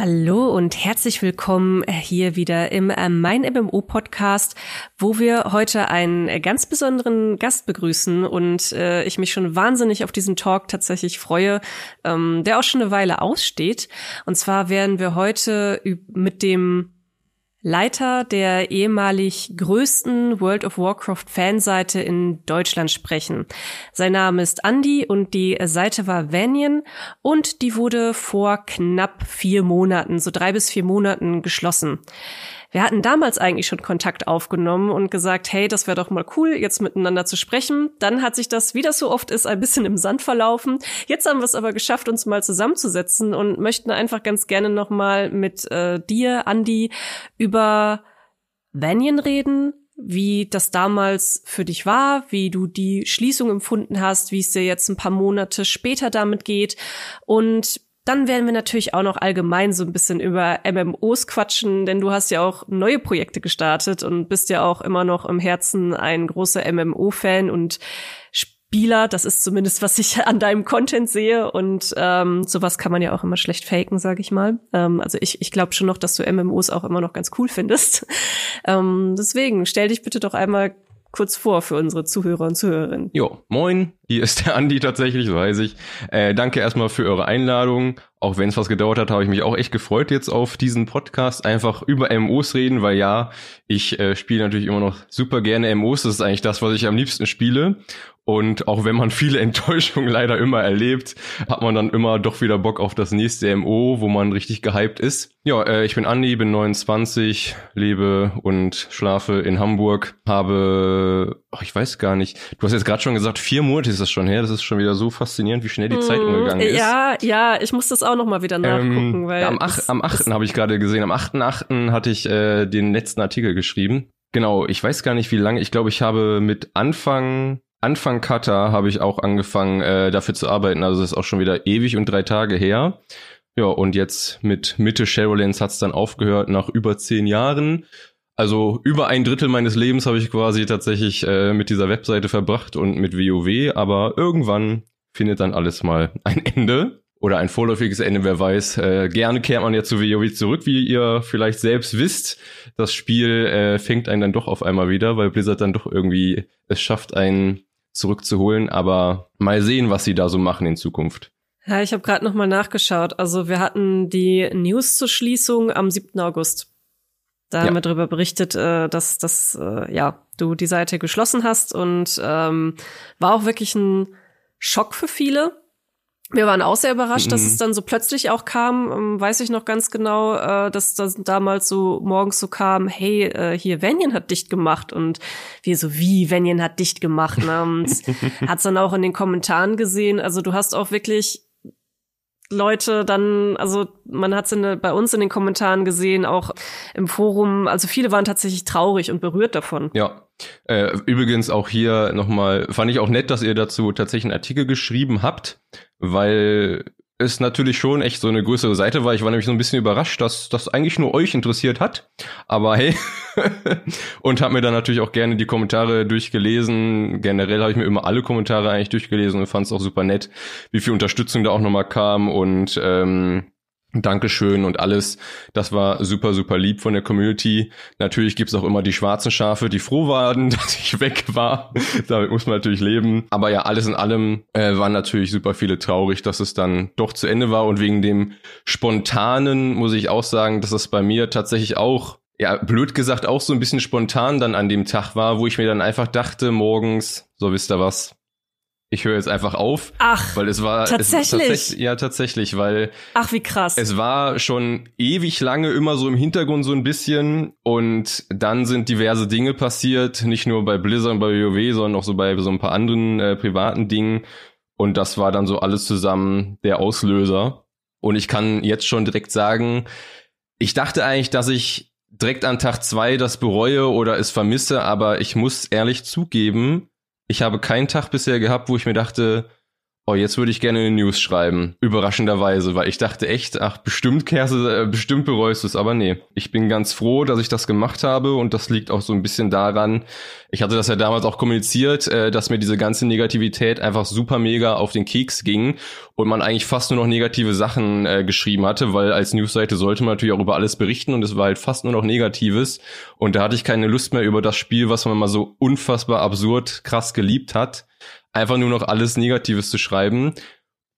Hallo und herzlich willkommen hier wieder im äh, Mein MMO Podcast, wo wir heute einen ganz besonderen Gast begrüßen und äh, ich mich schon wahnsinnig auf diesen Talk tatsächlich freue, ähm, der auch schon eine Weile aussteht. Und zwar werden wir heute mit dem Leiter der ehemalig größten World of Warcraft Fanseite in Deutschland sprechen. Sein Name ist Andy und die Seite war Vanian und die wurde vor knapp vier Monaten, so drei bis vier Monaten geschlossen. Wir hatten damals eigentlich schon Kontakt aufgenommen und gesagt, hey, das wäre doch mal cool, jetzt miteinander zu sprechen. Dann hat sich das, wie das so oft ist, ein bisschen im Sand verlaufen. Jetzt haben wir es aber geschafft, uns mal zusammenzusetzen und möchten einfach ganz gerne noch mal mit äh, dir, Andi, über Vanian reden, wie das damals für dich war, wie du die Schließung empfunden hast, wie es dir jetzt ein paar Monate später damit geht und dann werden wir natürlich auch noch allgemein so ein bisschen über MMOs quatschen, denn du hast ja auch neue Projekte gestartet und bist ja auch immer noch im Herzen ein großer MMO-Fan und Spieler. Das ist zumindest, was ich an deinem Content sehe. Und ähm, sowas kann man ja auch immer schlecht faken, sage ich mal. Ähm, also ich, ich glaube schon noch, dass du MMOs auch immer noch ganz cool findest. ähm, deswegen stell dich bitte doch einmal kurz vor für unsere Zuhörer und Zuhörerinnen. Jo, moin, hier ist der Andi tatsächlich, so weiß ich. Äh, danke erstmal für eure Einladung. Auch wenn es was gedauert hat, habe ich mich auch echt gefreut jetzt auf diesen Podcast. Einfach über MMOs reden, weil ja, ich äh, spiele natürlich immer noch super gerne MMOs. Das ist eigentlich das, was ich am liebsten spiele. Und auch wenn man viele Enttäuschungen leider immer erlebt, hat man dann immer doch wieder Bock auf das nächste MO, wo man richtig gehypt ist. Ja, äh, ich bin Andi, bin 29, lebe und schlafe in Hamburg, habe, oh, ich weiß gar nicht, du hast jetzt gerade schon gesagt, vier Monate ist das schon her. Das ist schon wieder so faszinierend, wie schnell die Zeit mm, umgegangen ist. Ja, ja, ich muss das auch noch mal wieder ähm, nachgucken. Ähm, weil am, ach, am 8. habe ich gerade gesehen, am 8.8. hatte ich äh, den letzten Artikel geschrieben. Genau, ich weiß gar nicht, wie lange. Ich glaube, ich habe mit Anfang Anfang Cutter habe ich auch angefangen, äh, dafür zu arbeiten. Also das ist auch schon wieder ewig und drei Tage her. Ja, und jetzt mit Mitte Shadowlands hat's dann aufgehört nach über zehn Jahren. Also über ein Drittel meines Lebens habe ich quasi tatsächlich äh, mit dieser Webseite verbracht und mit WoW, aber irgendwann findet dann alles mal ein Ende oder ein vorläufiges Ende, wer weiß. Äh, gerne kehrt man ja zu WoW zurück, wie ihr vielleicht selbst wisst. Das Spiel äh, fängt einen dann doch auf einmal wieder, weil Blizzard dann doch irgendwie es schafft, einen zurückzuholen. Aber mal sehen, was sie da so machen in Zukunft. Ja, ich habe gerade noch mal nachgeschaut. Also wir hatten die News zur Schließung am 7. August. Da ja. haben wir darüber berichtet, äh, dass, dass äh, ja, du die Seite geschlossen hast und ähm, war auch wirklich ein Schock für viele. Wir waren auch sehr überrascht, mhm. dass es dann so plötzlich auch kam. Ähm, weiß ich noch ganz genau, äh, dass das damals so morgens so kam, hey, äh, hier, Vanian hat dicht gemacht. Und wir so, wie, Vanian hat dicht gemacht. Ne? Und hat's dann auch in den Kommentaren gesehen. Also du hast auch wirklich Leute dann, also man hat es bei uns in den Kommentaren gesehen, auch im Forum, also viele waren tatsächlich traurig und berührt davon. Ja. Äh, übrigens auch hier nochmal, fand ich auch nett, dass ihr dazu tatsächlich einen Artikel geschrieben habt, weil es natürlich schon echt so eine größere Seite war. Ich war nämlich so ein bisschen überrascht, dass das eigentlich nur euch interessiert hat. Aber hey, und habe mir dann natürlich auch gerne die Kommentare durchgelesen. Generell habe ich mir immer alle Kommentare eigentlich durchgelesen und fand es auch super nett, wie viel Unterstützung da auch nochmal kam und ähm, Dankeschön und alles. Das war super, super lieb von der Community. Natürlich gibt's auch immer die schwarzen Schafe, die froh waren, dass ich weg war. Damit muss man natürlich leben. Aber ja, alles in allem äh, waren natürlich super viele traurig, dass es dann doch zu Ende war. Und wegen dem Spontanen muss ich auch sagen, dass es bei mir tatsächlich auch ja, blöd gesagt, auch so ein bisschen spontan dann an dem Tag war, wo ich mir dann einfach dachte, morgens, so wisst ihr was, ich höre jetzt einfach auf. Ach, weil es war tatsächlich. Es, tats ja, tatsächlich, weil. Ach, wie krass. Es war schon ewig lange immer so im Hintergrund so ein bisschen und dann sind diverse Dinge passiert, nicht nur bei Blizzard und bei WoW, sondern auch so bei so ein paar anderen äh, privaten Dingen und das war dann so alles zusammen der Auslöser. Und ich kann jetzt schon direkt sagen, ich dachte eigentlich, dass ich direkt an Tag zwei das bereue oder es vermisse, aber ich muss ehrlich zugeben, ich habe keinen Tag bisher gehabt, wo ich mir dachte, oh, jetzt würde ich gerne eine News schreiben. Überraschenderweise, weil ich dachte echt, ach, bestimmt kehrst äh, bestimmt bereust du es, aber nee. Ich bin ganz froh, dass ich das gemacht habe und das liegt auch so ein bisschen daran, ich hatte das ja damals auch kommuniziert, äh, dass mir diese ganze Negativität einfach super mega auf den Keks ging und man eigentlich fast nur noch negative Sachen äh, geschrieben hatte, weil als Newsseite sollte man natürlich auch über alles berichten und es war halt fast nur noch Negatives und da hatte ich keine Lust mehr über das Spiel, was man mal so unfassbar absurd krass geliebt hat, einfach nur noch alles Negatives zu schreiben.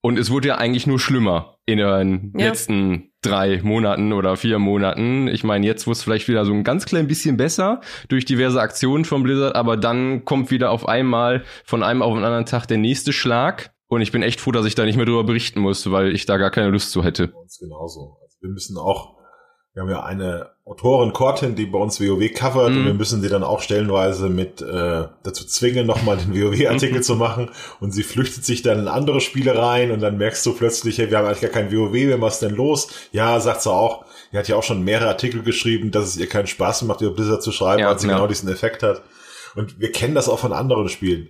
Und es wurde ja eigentlich nur schlimmer in den ja. letzten drei Monaten oder vier Monaten. Ich meine, jetzt wurde es vielleicht wieder so ein ganz klein bisschen besser durch diverse Aktionen von Blizzard, aber dann kommt wieder auf einmal von einem auf den anderen Tag der nächste Schlag. Und ich bin echt froh, dass ich da nicht mehr drüber berichten muss, weil ich da gar keine Lust zu hätte. Uns genauso. Also wir müssen auch wir haben ja eine Autorin Cortin, die bei uns WoW covert mm. und mhm. wir müssen sie dann auch stellenweise mit äh, dazu zwingen, nochmal den WoW-Artikel zu machen und sie flüchtet sich dann in andere Spiele rein und dann merkst du plötzlich, hey, wir haben eigentlich gar kein WoW was ist denn los? Ja, sagt sie auch, die hat ja auch schon mehrere Artikel geschrieben, dass es ihr keinen Spaß macht, über Blizzard zu schreiben, ja, weil sie ja. genau diesen Effekt hat. Und wir kennen das auch von anderen Spielen.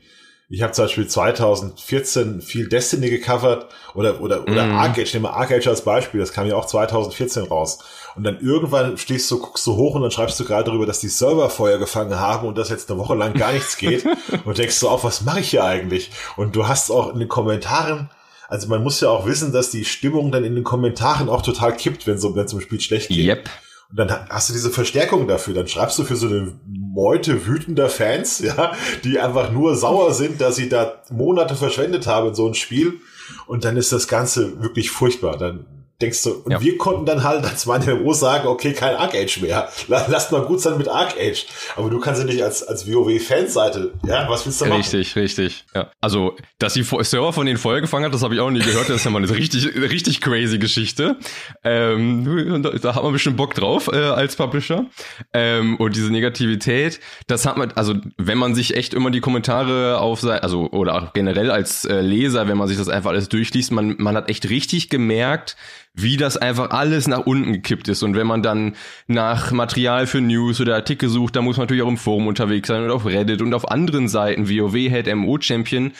Ich habe zum Beispiel 2014 viel Destiny gecovert oder oder oder mm. Arcade. Ich nehme Arcade als Beispiel. Das kam ja auch 2014 raus. Und dann irgendwann stehst du, guckst du hoch und dann schreibst du gerade darüber, dass die Server Feuer gefangen haben und dass jetzt eine Woche lang gar nichts geht. und denkst du auch, was mache ich hier eigentlich? Und du hast auch in den Kommentaren also man muss ja auch wissen, dass die Stimmung dann in den Kommentaren auch total kippt, wenn so wenn zum Spiel schlecht geht. Yep. Und dann hast du diese Verstärkung dafür. Dann schreibst du für so eine Meute wütender Fans, ja, die einfach nur sauer sind, dass sie da Monate verschwendet haben in so ein Spiel. Und dann ist das Ganze wirklich furchtbar. Dann denkst du, und ja. wir konnten dann halt als meine MMO sagen, okay, kein Arc Age mehr. Lasst mal gut sein mit Arc Age. Aber du kannst ja nicht als, als WoW-Fanseite, ja, was willst du machen? Richtig, richtig, ja. Also, dass die Server von den Feuer gefangen hat, das habe ich auch nie gehört. Das ist ja mal eine richtig, richtig crazy Geschichte. Ähm, da, da hat man bestimmt Bock drauf äh, als Publisher. Ähm, und diese Negativität, das hat man, also wenn man sich echt immer die Kommentare auf also oder auch generell als äh, Leser, wenn man sich das einfach alles durchliest, man, man hat echt richtig gemerkt, wie das einfach alles nach unten gekippt ist. Und wenn man dann nach Material für News oder Artikel sucht, dann muss man natürlich auch im Forum unterwegs sein und auf Reddit und auf anderen Seiten, WoW Head, MO Champion.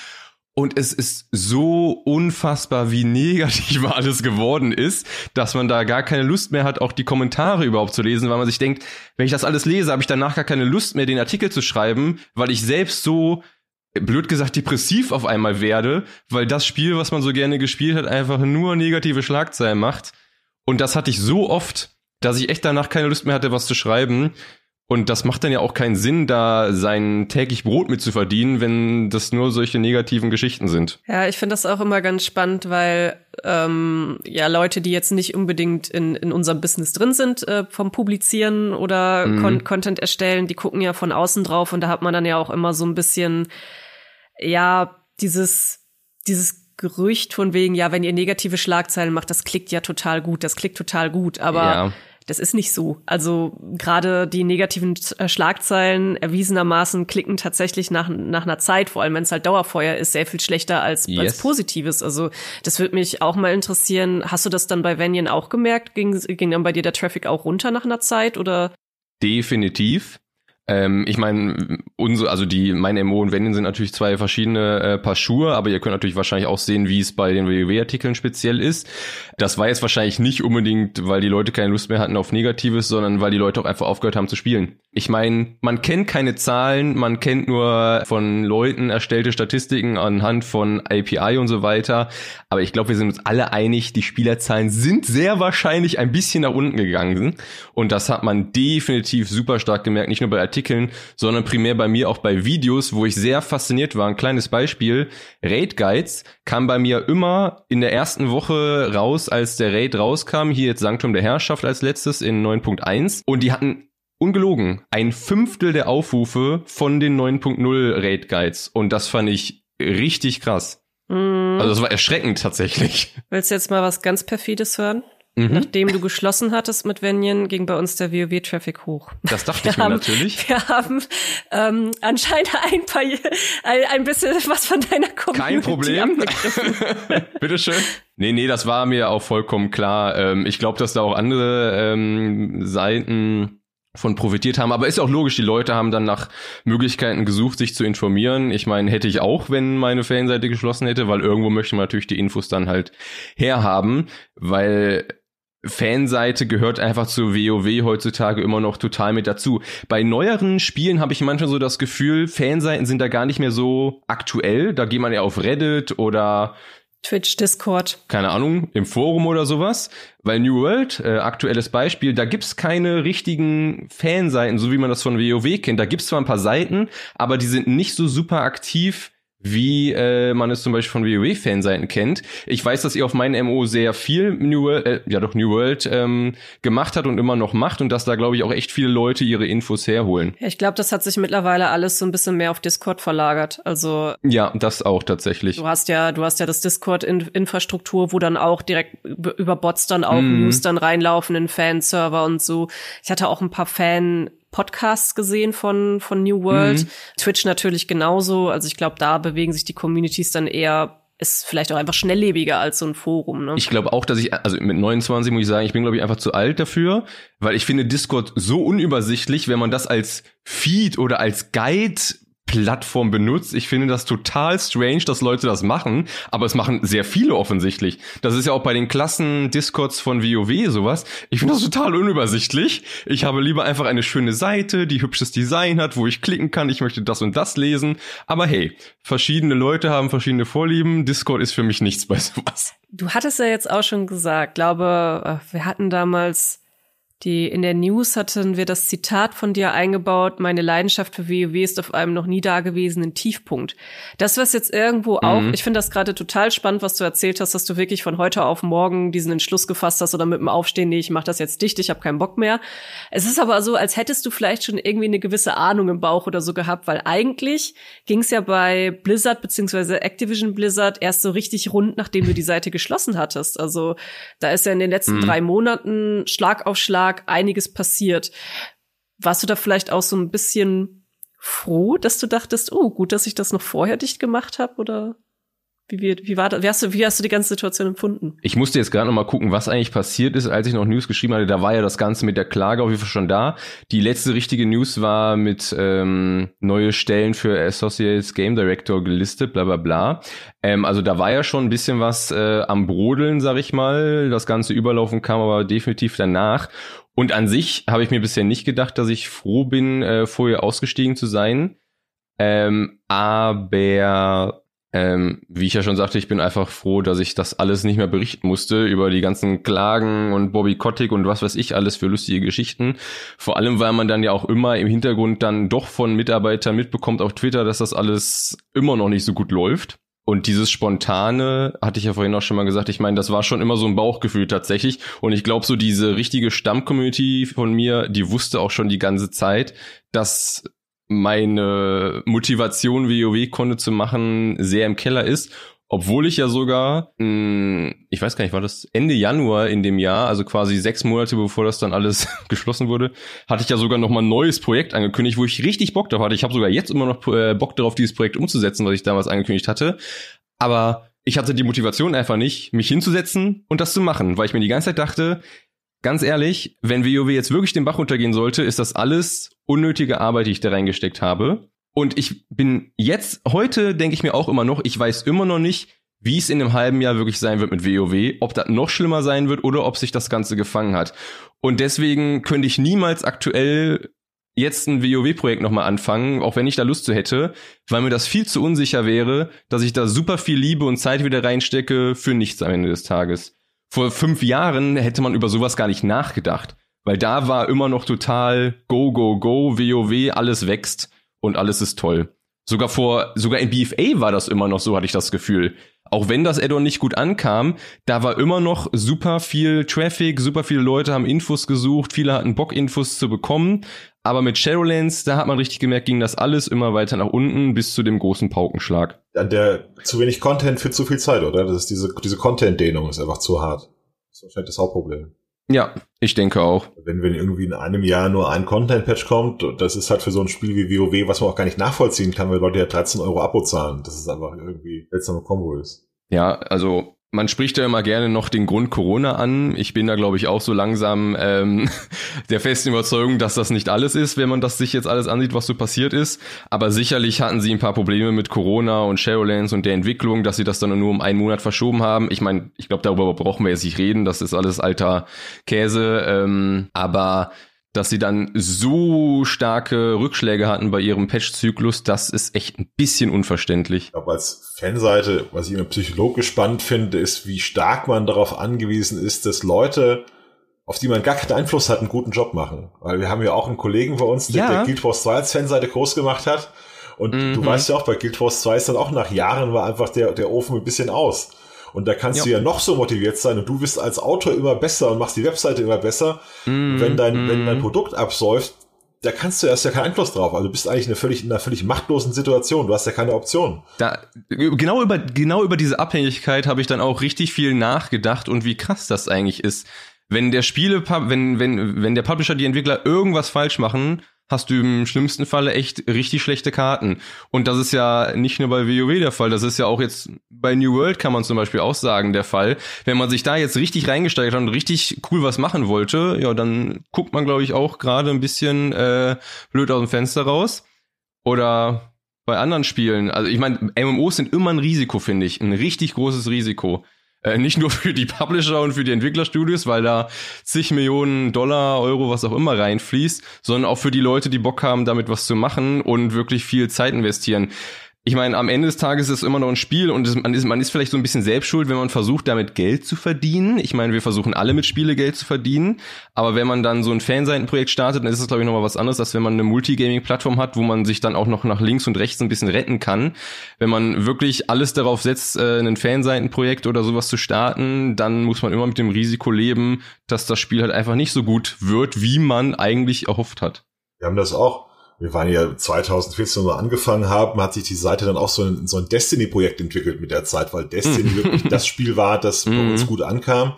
Und es ist so unfassbar, wie negativ alles geworden ist, dass man da gar keine Lust mehr hat, auch die Kommentare überhaupt zu lesen, weil man sich denkt, wenn ich das alles lese, habe ich danach gar keine Lust mehr, den Artikel zu schreiben, weil ich selbst so blöd gesagt depressiv auf einmal werde, weil das Spiel, was man so gerne gespielt hat, einfach nur negative Schlagzeilen macht. Und das hatte ich so oft, dass ich echt danach keine Lust mehr hatte, was zu schreiben. Und das macht dann ja auch keinen Sinn, da sein täglich Brot mit zu verdienen, wenn das nur solche negativen Geschichten sind. Ja, ich finde das auch immer ganz spannend, weil ähm, ja Leute, die jetzt nicht unbedingt in, in unserem Business drin sind, äh, vom Publizieren oder mhm. Con Content erstellen, die gucken ja von außen drauf und da hat man dann ja auch immer so ein bisschen ja, dieses, dieses Gerücht von wegen, ja, wenn ihr negative Schlagzeilen macht, das klickt ja total gut, das klickt total gut, aber ja. das ist nicht so. Also gerade die negativen äh, Schlagzeilen erwiesenermaßen klicken tatsächlich nach, nach einer Zeit, vor allem wenn es halt Dauerfeuer ist, sehr viel schlechter als, yes. als Positives. Also das würde mich auch mal interessieren. Hast du das dann bei Vanian auch gemerkt? Ging, ging dann bei dir der Traffic auch runter nach einer Zeit oder? Definitiv. Ähm, ich meine, unsere, also die, meine MO und Wendin sind natürlich zwei verschiedene äh, Paar Schuhe, aber ihr könnt natürlich wahrscheinlich auch sehen, wie es bei den WoW-Artikeln speziell ist. Das war jetzt wahrscheinlich nicht unbedingt, weil die Leute keine Lust mehr hatten auf Negatives, sondern weil die Leute auch einfach aufgehört haben zu spielen. Ich meine, man kennt keine Zahlen, man kennt nur von Leuten erstellte Statistiken anhand von API und so weiter. Aber ich glaube, wir sind uns alle einig, die Spielerzahlen sind sehr wahrscheinlich ein bisschen nach unten gegangen. Und das hat man definitiv super stark gemerkt, nicht nur bei Artikeln, sondern primär bei mir auch bei Videos, wo ich sehr fasziniert war. Ein kleines Beispiel. Raid Guides kam bei mir immer in der ersten Woche raus, als der Raid rauskam. Hier jetzt Sanktum der Herrschaft als letztes in 9.1. Und die hatten ungelogen, ein Fünftel der Aufrufe von den 9.0 Raid Guides. Und das fand ich richtig krass. Mm. Also das war erschreckend tatsächlich. Willst du jetzt mal was ganz perfides hören? Mhm. Nachdem du geschlossen hattest mit Venian, ging bei uns der WoW-Traffic hoch. Das dachte wir ich mir haben, natürlich. Wir haben ähm, anscheinend ein paar ein, ein bisschen was von deiner Community Kein Problem. Bitteschön. Nee, nee, das war mir auch vollkommen klar. Ähm, ich glaube, dass da auch andere ähm, Seiten von profitiert haben. Aber ist auch logisch, die Leute haben dann nach Möglichkeiten gesucht, sich zu informieren. Ich meine, hätte ich auch, wenn meine Fanseite geschlossen hätte, weil irgendwo möchte man natürlich die Infos dann halt herhaben, weil Fanseite gehört einfach zu WoW heutzutage immer noch total mit dazu. Bei neueren Spielen habe ich manchmal so das Gefühl, Fanseiten sind da gar nicht mehr so aktuell. Da geht man ja auf Reddit oder Twitch, Discord. Keine Ahnung, im Forum oder sowas. Weil New World, äh, aktuelles Beispiel, da gibt's keine richtigen Fanseiten, so wie man das von WoW kennt. Da gibt's zwar ein paar Seiten, aber die sind nicht so super aktiv wie äh, man es zum Beispiel von WoW-Fanseiten kennt. Ich weiß, dass ihr auf meinen MO sehr viel New World, äh, ja doch New World ähm, gemacht hat und immer noch macht und dass da glaube ich auch echt viele Leute ihre Infos herholen. Ja, ich glaube, das hat sich mittlerweile alles so ein bisschen mehr auf Discord verlagert. Also ja, das auch tatsächlich. Du hast ja, du hast ja das Discord-Infrastruktur, wo dann auch direkt über Bots dann auch mm. News dann reinlaufen in Fanserver und so. Ich hatte auch ein paar Fan Podcasts gesehen von, von New World. Mhm. Twitch natürlich genauso. Also ich glaube, da bewegen sich die Communities dann eher ist vielleicht auch einfach schnelllebiger als so ein Forum. Ne? Ich glaube auch, dass ich, also mit 29 muss ich sagen, ich bin, glaube ich, einfach zu alt dafür, weil ich finde Discord so unübersichtlich, wenn man das als Feed oder als Guide Plattform benutzt. Ich finde das total strange, dass Leute das machen, aber es machen sehr viele offensichtlich. Das ist ja auch bei den Klassen Discords von WoW sowas. Ich finde das total unübersichtlich. Ich habe lieber einfach eine schöne Seite, die hübsches Design hat, wo ich klicken kann, ich möchte das und das lesen. Aber hey, verschiedene Leute haben verschiedene Vorlieben. Discord ist für mich nichts bei sowas. Du hattest ja jetzt auch schon gesagt, glaube, äh, wir hatten damals die in der News hatten wir das Zitat von dir eingebaut, meine Leidenschaft für WoW ist auf einem noch nie dagewesenen Tiefpunkt. Das was jetzt irgendwo auch, mhm. ich finde das gerade total spannend, was du erzählt hast, dass du wirklich von heute auf morgen diesen Entschluss gefasst hast oder mit dem Aufstehen, nee, ich mach das jetzt dicht, ich habe keinen Bock mehr. Es ist aber so, als hättest du vielleicht schon irgendwie eine gewisse Ahnung im Bauch oder so gehabt, weil eigentlich ging es ja bei Blizzard beziehungsweise Activision Blizzard erst so richtig rund, nachdem du die Seite geschlossen hattest. Also da ist ja in den letzten mhm. drei Monaten Schlag auf Schlag Tag einiges passiert. Warst du da vielleicht auch so ein bisschen froh, dass du dachtest, oh, gut, dass ich das noch vorher dicht gemacht habe oder wie, wie, wie war das? Wie hast, du, wie hast du die ganze Situation empfunden? Ich musste jetzt gerade noch mal gucken, was eigentlich passiert ist, als ich noch News geschrieben hatte. Da war ja das Ganze mit der Klage auf jeden Fall schon da. Die letzte richtige News war mit ähm, neue Stellen für Associates Game Director gelistet, bla bla bla. Ähm, also da war ja schon ein bisschen was äh, am Brodeln, sag ich mal. Das ganze Überlaufen kam aber definitiv danach. Und an sich habe ich mir bisher nicht gedacht, dass ich froh bin, äh, vorher ausgestiegen zu sein. Ähm, aber ähm, wie ich ja schon sagte, ich bin einfach froh, dass ich das alles nicht mehr berichten musste über die ganzen Klagen und Bobby Kotick und was weiß ich alles für lustige Geschichten. Vor allem, weil man dann ja auch immer im Hintergrund dann doch von Mitarbeitern mitbekommt auf Twitter, dass das alles immer noch nicht so gut läuft. Und dieses Spontane, hatte ich ja vorhin auch schon mal gesagt, ich meine, das war schon immer so ein Bauchgefühl tatsächlich. Und ich glaube, so diese richtige Stammcommunity von mir, die wusste auch schon die ganze Zeit, dass meine Motivation, WoW-Konto zu machen, sehr im Keller ist. Obwohl ich ja sogar, mh, hm, ich weiß gar nicht, war das Ende Januar in dem Jahr, also quasi sechs Monate bevor das dann alles geschlossen wurde, hatte ich ja sogar noch mal ein neues Projekt angekündigt, wo ich richtig Bock drauf hatte. Ich habe sogar jetzt immer noch äh, Bock darauf, dieses Projekt umzusetzen, was ich damals angekündigt hatte. Aber ich hatte die Motivation einfach nicht, mich hinzusetzen und das zu machen, weil ich mir die ganze Zeit dachte, ganz ehrlich, wenn WoW jetzt wirklich den Bach runtergehen sollte, ist das alles unnötige Arbeit, die ich da reingesteckt habe. Und ich bin jetzt, heute denke ich mir auch immer noch, ich weiß immer noch nicht, wie es in einem halben Jahr wirklich sein wird mit WoW, ob das noch schlimmer sein wird oder ob sich das Ganze gefangen hat. Und deswegen könnte ich niemals aktuell jetzt ein WoW-Projekt nochmal anfangen, auch wenn ich da Lust zu hätte, weil mir das viel zu unsicher wäre, dass ich da super viel Liebe und Zeit wieder reinstecke für nichts am Ende des Tages. Vor fünf Jahren hätte man über sowas gar nicht nachgedacht, weil da war immer noch total go, go, go, WoW, alles wächst und alles ist toll. Sogar vor, sogar in BFA war das immer noch so, hatte ich das Gefühl. Auch wenn das Addon nicht gut ankam, da war immer noch super viel Traffic, super viele Leute haben Infos gesucht, viele hatten Bock, Infos zu bekommen. Aber mit Shadowlands, da hat man richtig gemerkt, ging das alles immer weiter nach unten bis zu dem großen Paukenschlag. An der zu wenig Content für zu viel Zeit, oder? Das ist diese, diese Content-Dehnung ist einfach zu hart. Das ist wahrscheinlich das Hauptproblem. Ja, ich denke auch. Wenn, wenn irgendwie in einem Jahr nur ein Content-Patch kommt, das ist halt für so ein Spiel wie WoW, was man auch gar nicht nachvollziehen kann, weil Leute ja 13 Euro Abo zahlen. Das ist einfach irgendwie seltsame Kombo ist. Ja, also man spricht ja immer gerne noch den Grund Corona an. Ich bin da, glaube ich, auch so langsam ähm, der festen Überzeugung, dass das nicht alles ist, wenn man das sich jetzt alles ansieht, was so passiert ist. Aber sicherlich hatten sie ein paar Probleme mit Corona und Shadowlands und der Entwicklung, dass sie das dann nur um einen Monat verschoben haben. Ich meine, ich glaube, darüber brauchen wir jetzt nicht reden. Das ist alles alter Käse. Ähm, aber dass sie dann so starke Rückschläge hatten bei ihrem Patch-Zyklus, das ist echt ein bisschen unverständlich. Ich glaube, als Fanseite, was ich immer psychologisch spannend finde, ist, wie stark man darauf angewiesen ist, dass Leute, auf die man gar keinen Einfluss hat, einen guten Job machen. Weil wir haben ja auch einen Kollegen bei uns, der, ja. der Guild Wars 2 als Fanseite groß gemacht hat. Und mhm. du weißt ja auch, bei Guild Wars 2 ist dann auch nach Jahren war einfach der, der Ofen ein bisschen aus. Und da kannst ja. du ja noch so motiviert sein und du bist als Autor immer besser und machst die Webseite immer besser. Mm, wenn dein, mm. wenn dein Produkt absäuft, da kannst du erst ja keinen Einfluss drauf. Also du bist eigentlich in einer völlig, in einer völlig machtlosen Situation. Du hast ja keine Option. Da, genau über, genau über diese Abhängigkeit habe ich dann auch richtig viel nachgedacht und wie krass das eigentlich ist. Wenn der Spiele, wenn, wenn, wenn der Publisher, die Entwickler irgendwas falsch machen, hast du im schlimmsten Falle echt richtig schlechte Karten. Und das ist ja nicht nur bei WoW der Fall, das ist ja auch jetzt bei New World kann man zum Beispiel auch sagen der Fall. Wenn man sich da jetzt richtig reingesteigert hat und richtig cool was machen wollte, ja, dann guckt man, glaube ich, auch gerade ein bisschen äh, blöd aus dem Fenster raus. Oder bei anderen Spielen, also ich meine, MMOs sind immer ein Risiko, finde ich, ein richtig großes Risiko. Äh, nicht nur für die Publisher und für die Entwicklerstudios, weil da zig Millionen Dollar, Euro, was auch immer reinfließt, sondern auch für die Leute, die Bock haben, damit was zu machen und wirklich viel Zeit investieren ich meine, am Ende des Tages ist es immer noch ein Spiel und es, man, ist, man ist vielleicht so ein bisschen selbstschuld, wenn man versucht, damit Geld zu verdienen. Ich meine, wir versuchen alle mit Spiele Geld zu verdienen, aber wenn man dann so ein Fanseitenprojekt startet, dann ist es, glaube ich, nochmal was anderes, als wenn man eine Multigaming-Plattform hat, wo man sich dann auch noch nach links und rechts ein bisschen retten kann. Wenn man wirklich alles darauf setzt, äh, ein Fanseitenprojekt oder sowas zu starten, dann muss man immer mit dem Risiko leben, dass das Spiel halt einfach nicht so gut wird, wie man eigentlich erhofft hat. Wir haben das auch wir waren ja 2014, wo wir angefangen haben, hat sich die Seite dann auch so ein, so ein Destiny-Projekt entwickelt mit der Zeit, weil Destiny wirklich das Spiel war, das bei uns mhm. gut ankam.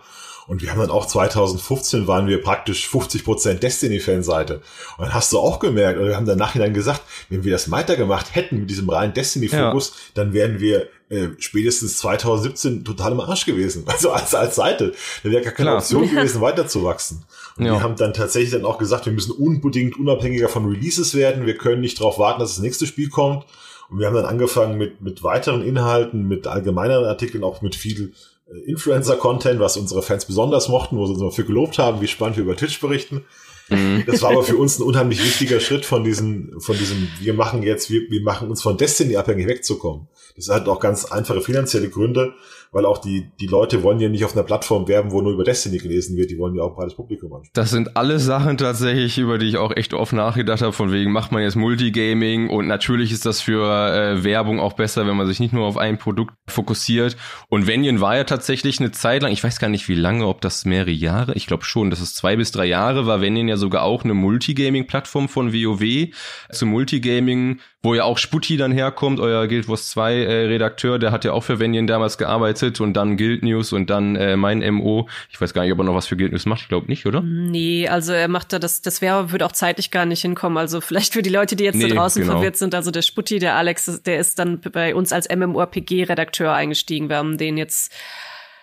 Und wir haben dann auch 2015 waren wir praktisch 50% Destiny-Fanseite. Und dann hast du auch gemerkt, oder wir haben dann nachhinein gesagt, wenn wir das weitergemacht hätten mit diesem reinen Destiny-Fokus, ja. dann wären wir äh, spätestens 2017 total im Arsch gewesen. Also als, als Seite. Da wäre gar keine Klar. Option gewesen, weiterzuwachsen. Und ja. wir haben dann tatsächlich dann auch gesagt, wir müssen unbedingt unabhängiger von Releases werden. Wir können nicht darauf warten, dass das nächste Spiel kommt. Und wir haben dann angefangen mit, mit weiteren Inhalten, mit allgemeineren Artikeln, auch mit viel äh, Influencer-Content, was unsere Fans besonders mochten, wo sie uns immer für gelobt haben, wie spannend wir über Twitch berichten. Mhm. Das war aber für uns ein unheimlich wichtiger Schritt von diesem, von diesem, wir machen jetzt, wir, wir machen uns von Destiny abhängig wegzukommen. Das hat auch ganz einfache finanzielle Gründe weil auch die, die Leute wollen ja nicht auf einer Plattform werben, wo nur über Destiny gelesen wird, die wollen ja auch breites Publikum ansprechen. Das sind alles Sachen tatsächlich, über die ich auch echt oft nachgedacht habe, von wegen macht man jetzt Multigaming und natürlich ist das für äh, Werbung auch besser, wenn man sich nicht nur auf ein Produkt fokussiert. Und Venian war ja tatsächlich eine Zeit lang, ich weiß gar nicht wie lange, ob das mehrere Jahre, ich glaube schon, dass es zwei bis drei Jahre war, Venian ja sogar auch eine Multigaming-Plattform von WoW zu Multigaming wo ja auch Sputti dann herkommt, euer Guild Wars 2 äh, Redakteur, der hat ja auch für Venian damals gearbeitet und dann Guild News und dann äh, mein MO. Ich weiß gar nicht, ob er noch was für Guild News macht, ich glaube nicht, oder? Nee, also er macht da das, das wäre, würde auch zeitlich gar nicht hinkommen. Also vielleicht für die Leute, die jetzt nee, da draußen genau. verwirrt sind, also der Sputti, der Alex, der ist dann bei uns als MMORPG-Redakteur eingestiegen. Wir haben den jetzt.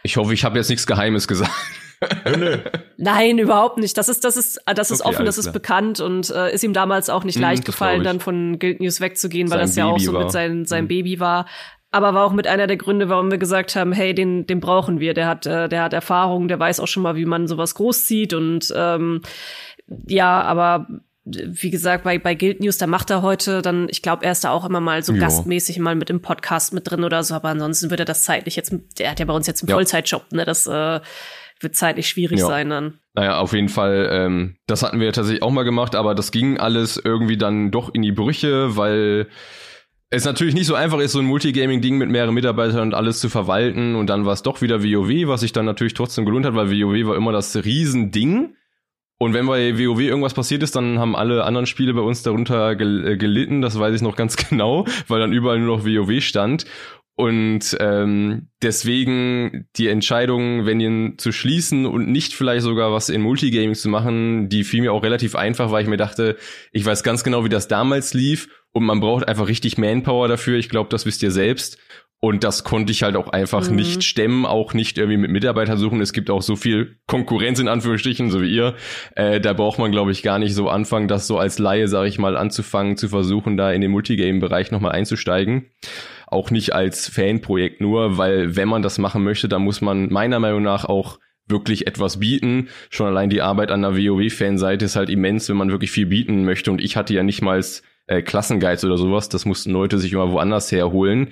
Ich hoffe, ich habe jetzt nichts Geheimes gesagt. Nein, überhaupt nicht. Das ist, das ist, das ist okay, offen, das ist klar. bekannt und äh, ist ihm damals auch nicht mhm, leicht gefallen, dann von Guild News wegzugehen, weil sein das ja Baby auch so war. mit sein, sein mhm. Baby war. Aber war auch mit einer der Gründe, warum wir gesagt haben, hey, den, den brauchen wir. Der hat, äh, der hat Erfahrung, der weiß auch schon mal, wie man sowas großzieht und ähm, ja, aber wie gesagt, bei, bei Guild News, da macht er heute dann, ich glaube, er ist da auch immer mal so jo. gastmäßig mal mit im Podcast mit drin oder so, aber ansonsten würde er das zeitlich jetzt, der hat ja bei uns jetzt einen ja. Vollzeitjob, ne, das äh, wird zeitlich schwierig ja. sein dann. Naja, auf jeden Fall, ähm, das hatten wir tatsächlich auch mal gemacht, aber das ging alles irgendwie dann doch in die Brüche, weil es natürlich nicht so einfach ist, so ein Multigaming-Ding mit mehreren Mitarbeitern und alles zu verwalten. Und dann war es doch wieder WoW, was sich dann natürlich trotzdem gelohnt hat, weil WoW war immer das Riesending. Und wenn bei WoW irgendwas passiert ist, dann haben alle anderen Spiele bei uns darunter gel gelitten. Das weiß ich noch ganz genau, weil dann überall nur noch WoW stand. Und ähm, deswegen die Entscheidung, wenn ihn zu schließen und nicht vielleicht sogar was in Multigaming zu machen, die fiel mir auch relativ einfach, weil ich mir dachte, ich weiß ganz genau, wie das damals lief und man braucht einfach richtig Manpower dafür. Ich glaube, das wisst ihr selbst. Und das konnte ich halt auch einfach mhm. nicht stemmen, auch nicht irgendwie mit Mitarbeitern suchen. Es gibt auch so viel Konkurrenz in Anführungsstrichen, so wie ihr. Äh, da braucht man, glaube ich, gar nicht so anfangen, das so als Laie, sage ich mal, anzufangen, zu versuchen, da in den Multigame-Bereich nochmal einzusteigen. Auch nicht als Fanprojekt nur, weil wenn man das machen möchte, dann muss man meiner Meinung nach auch wirklich etwas bieten. Schon allein die Arbeit an der WoW-Fanseite ist halt immens, wenn man wirklich viel bieten möchte. Und ich hatte ja nicht mal äh, Klassenguides oder sowas. Das mussten Leute sich immer woanders herholen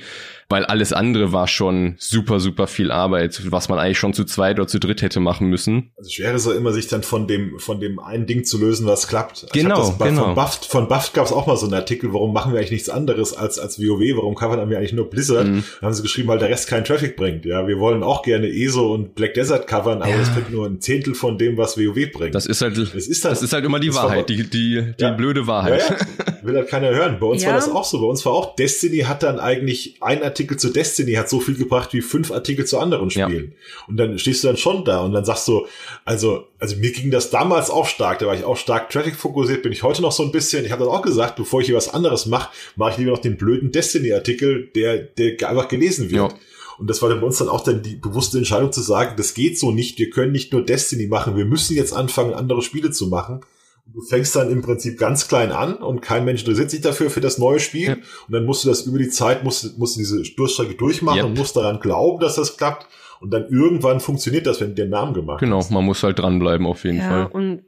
weil alles andere war schon super, super viel Arbeit, was man eigentlich schon zu zweit oder zu dritt hätte machen müssen. Also schwer ist es immer, sich dann von dem, von dem einen Ding zu lösen, was klappt. Genau, bei, genau. Von Buffed, von Buffed gab es auch mal so einen Artikel, warum machen wir eigentlich nichts anderes als, als WoW, warum covern wir eigentlich nur Blizzard? Mhm. Dann haben sie geschrieben, weil der Rest keinen Traffic bringt. Ja, wir wollen auch gerne ESO und Black Desert covern, aber ja. das bringt nur ein Zehntel von dem, was WoW bringt. Das ist halt, das ist halt, das ist halt immer die Wahrheit, die, die, die ja. blöde Wahrheit. Ja, ja. Will halt keiner hören. Bei uns war das auch so. Bei uns war auch Destiny hat dann eigentlich ein Artikel zu Destiny hat so viel gebracht wie fünf Artikel zu anderen Spielen. Ja. Und dann stehst du dann schon da und dann sagst du, also, also mir ging das damals auch stark, da war ich auch stark Traffic fokussiert, bin ich heute noch so ein bisschen. Ich habe dann auch gesagt, bevor ich hier was anderes mache, mache ich lieber noch den blöden Destiny-Artikel, der, der einfach gelesen wird. Ja. Und das war dann bei uns dann auch dann die bewusste Entscheidung zu sagen, das geht so nicht, wir können nicht nur Destiny machen, wir müssen jetzt anfangen, andere Spiele zu machen. Du fängst dann im Prinzip ganz klein an und kein Mensch interessiert sich dafür für das neue Spiel. Ja. Und dann musst du das über die Zeit, musst, musst du diese Durchstrecke durchmachen yep. und musst daran glauben, dass das klappt. Und dann irgendwann funktioniert das, wenn du den Namen gemacht genau, hast. Genau, man muss halt dranbleiben auf jeden ja, Fall. Und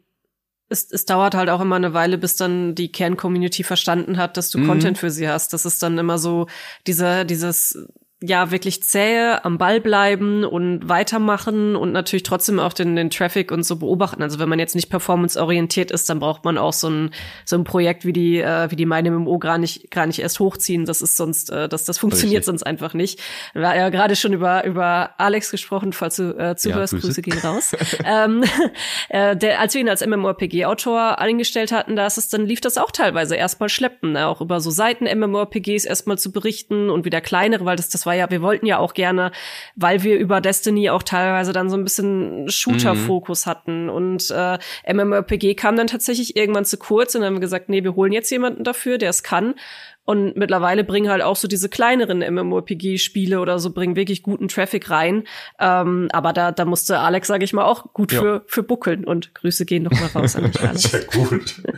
es, es dauert halt auch immer eine Weile, bis dann die Kern-Community verstanden hat, dass du mhm. Content für sie hast. Das ist dann immer so dieser, dieses ja wirklich zähe am Ball bleiben und weitermachen und natürlich trotzdem auch den, den Traffic und so beobachten. Also wenn man jetzt nicht performanceorientiert ist, dann braucht man auch so ein so ein Projekt wie die äh, wie die meine MMO gar nicht gar nicht erst hochziehen. Das ist sonst äh, das das funktioniert Richtig. sonst einfach nicht. Wir haben ja gerade schon über über Alex gesprochen, falls du äh, zuhörst, ja, Grüße. Grüße gehen raus. ähm, äh, der, als wir ihn als MMORPG-Autor eingestellt hatten, da ist es dann lief das auch teilweise erstmal schleppen, ne? auch über so Seiten MMORPGs erstmal zu berichten und wieder kleinere, weil das das war war ja, wir wollten ja auch gerne, weil wir über Destiny auch teilweise dann so ein bisschen Shooter-Fokus mhm. hatten und äh, MMORPG kam dann tatsächlich irgendwann zu kurz und dann haben wir gesagt, nee, wir holen jetzt jemanden dafür, der es kann. Und mittlerweile bringen halt auch so diese kleineren MMORPG-Spiele oder so, bringen wirklich guten Traffic rein. Ähm, aber da, da musste Alex, sage ich mal, auch gut ja. für, für buckeln. Und Grüße gehen noch mal raus an dich, Alex. Sehr gut.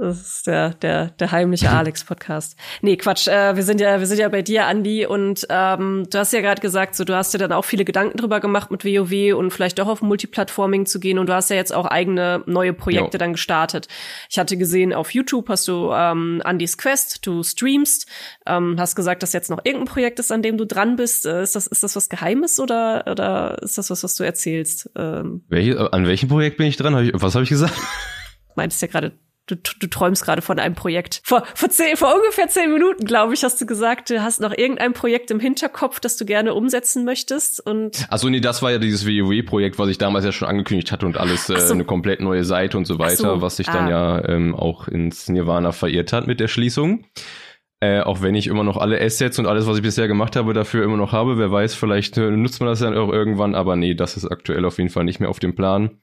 Das ist der, der, der heimliche Alex-Podcast. Nee, Quatsch. Äh, wir sind ja, wir sind ja bei dir, Andi, und ähm, du hast ja gerade gesagt, so du hast dir dann auch viele Gedanken drüber gemacht mit WoW und vielleicht doch auf Multiplatforming zu gehen. Und du hast ja jetzt auch eigene neue Projekte jo. dann gestartet. Ich hatte gesehen, auf YouTube hast du ähm, Andys Quest, du streamst, ähm, hast gesagt, dass jetzt noch irgendein Projekt ist, an dem du dran bist. Äh, ist das, ist das was Geheimes oder, oder ist das was, was du erzählst? Ähm, Welche, an welchem Projekt bin ich dran? Hab ich, was habe ich gesagt? Meintest ja gerade du, du träumst gerade von einem Projekt. Vor, vor, zehn, vor ungefähr zehn Minuten, glaube ich, hast du gesagt, du hast noch irgendein Projekt im Hinterkopf, das du gerne umsetzen möchtest. Und Achso, nee, das war ja dieses WoW-Projekt, was ich damals ja schon angekündigt hatte und alles äh, so. eine komplett neue Seite und so weiter, so. was sich ah. dann ja ähm, auch ins Nirvana verirrt hat mit der Schließung. Äh, auch wenn ich immer noch alle Assets und alles, was ich bisher gemacht habe, dafür immer noch habe. Wer weiß, vielleicht äh, nutzt man das dann auch irgendwann, aber nee, das ist aktuell auf jeden Fall nicht mehr auf dem Plan.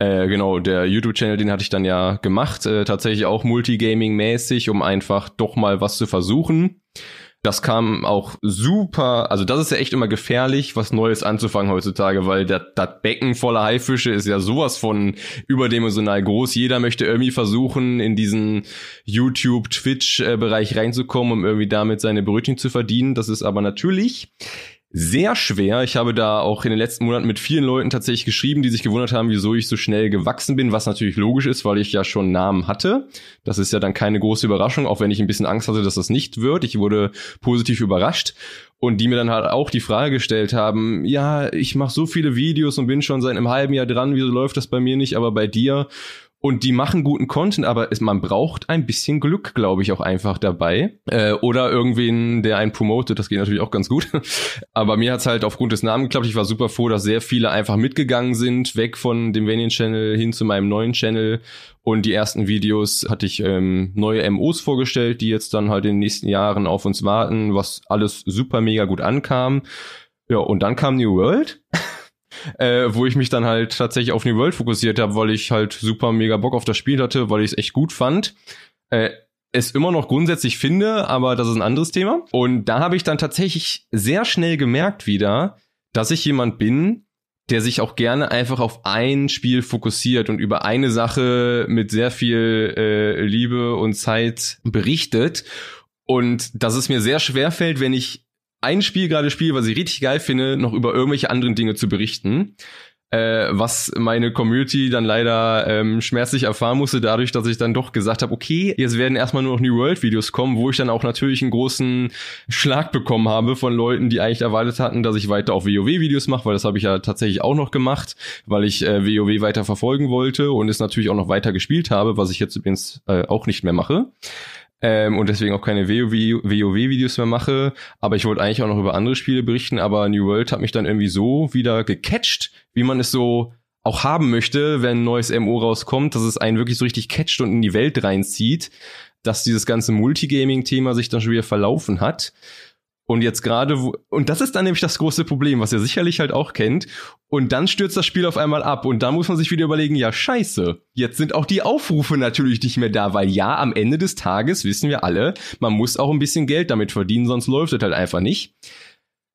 Äh, genau, der YouTube-Channel, den hatte ich dann ja gemacht, äh, tatsächlich auch Multigaming-mäßig, um einfach doch mal was zu versuchen. Das kam auch super, also das ist ja echt immer gefährlich, was Neues anzufangen heutzutage, weil das Becken voller Haifische ist ja sowas von überdimensional groß. Jeder möchte irgendwie versuchen, in diesen YouTube-Twitch-Bereich reinzukommen, um irgendwie damit seine Brötchen zu verdienen. Das ist aber natürlich sehr schwer. Ich habe da auch in den letzten Monaten mit vielen Leuten tatsächlich geschrieben, die sich gewundert haben, wieso ich so schnell gewachsen bin, was natürlich logisch ist, weil ich ja schon Namen hatte. Das ist ja dann keine große Überraschung, auch wenn ich ein bisschen Angst hatte, dass das nicht wird. Ich wurde positiv überrascht und die mir dann halt auch die Frage gestellt haben, ja, ich mache so viele Videos und bin schon seit einem halben Jahr dran, wieso läuft das bei mir nicht, aber bei dir? Und die machen guten Content, aber es, man braucht ein bisschen Glück, glaube ich, auch einfach dabei. Äh, oder irgendwen, der einen promotet, das geht natürlich auch ganz gut. aber mir hat's halt aufgrund des Namens geklappt. Ich war super froh, dass sehr viele einfach mitgegangen sind, weg von dem Vanian-Channel hin zu meinem neuen Channel. Und die ersten Videos hatte ich ähm, neue MOs vorgestellt, die jetzt dann halt in den nächsten Jahren auf uns warten, was alles super mega gut ankam. Ja, und dann kam New World. äh, wo ich mich dann halt tatsächlich auf New World fokussiert habe, weil ich halt super mega Bock auf das Spiel hatte, weil ich es echt gut fand. Äh, es immer noch grundsätzlich finde, aber das ist ein anderes Thema. Und da habe ich dann tatsächlich sehr schnell gemerkt wieder, dass ich jemand bin, der sich auch gerne einfach auf ein Spiel fokussiert und über eine Sache mit sehr viel äh, Liebe und Zeit berichtet. Und dass es mir sehr schwer fällt, wenn ich ein Spiel gerade spiele, was ich richtig geil finde, noch über irgendwelche anderen Dinge zu berichten äh, was meine Community dann leider ähm, schmerzlich erfahren musste, dadurch, dass ich dann doch gesagt habe, okay, jetzt werden erstmal nur noch New World Videos kommen, wo ich dann auch natürlich einen großen Schlag bekommen habe von Leuten, die eigentlich erwartet hatten, dass ich weiter auch WoW Videos mache, weil das habe ich ja tatsächlich auch noch gemacht, weil ich äh, WoW weiter verfolgen wollte und es natürlich auch noch weiter gespielt habe, was ich jetzt übrigens äh, auch nicht mehr mache ähm, und deswegen auch keine WoW-Videos mehr mache. Aber ich wollte eigentlich auch noch über andere Spiele berichten, aber New World hat mich dann irgendwie so wieder gecatcht, wie man es so auch haben möchte, wenn ein neues MO rauskommt, dass es einen wirklich so richtig catcht und in die Welt reinzieht, dass dieses ganze Multigaming-Thema sich dann schon wieder verlaufen hat. Und jetzt gerade, und das ist dann nämlich das große Problem, was ihr sicherlich halt auch kennt. Und dann stürzt das Spiel auf einmal ab. Und da muss man sich wieder überlegen, ja, scheiße. Jetzt sind auch die Aufrufe natürlich nicht mehr da, weil ja, am Ende des Tages wissen wir alle, man muss auch ein bisschen Geld damit verdienen, sonst läuft es halt einfach nicht.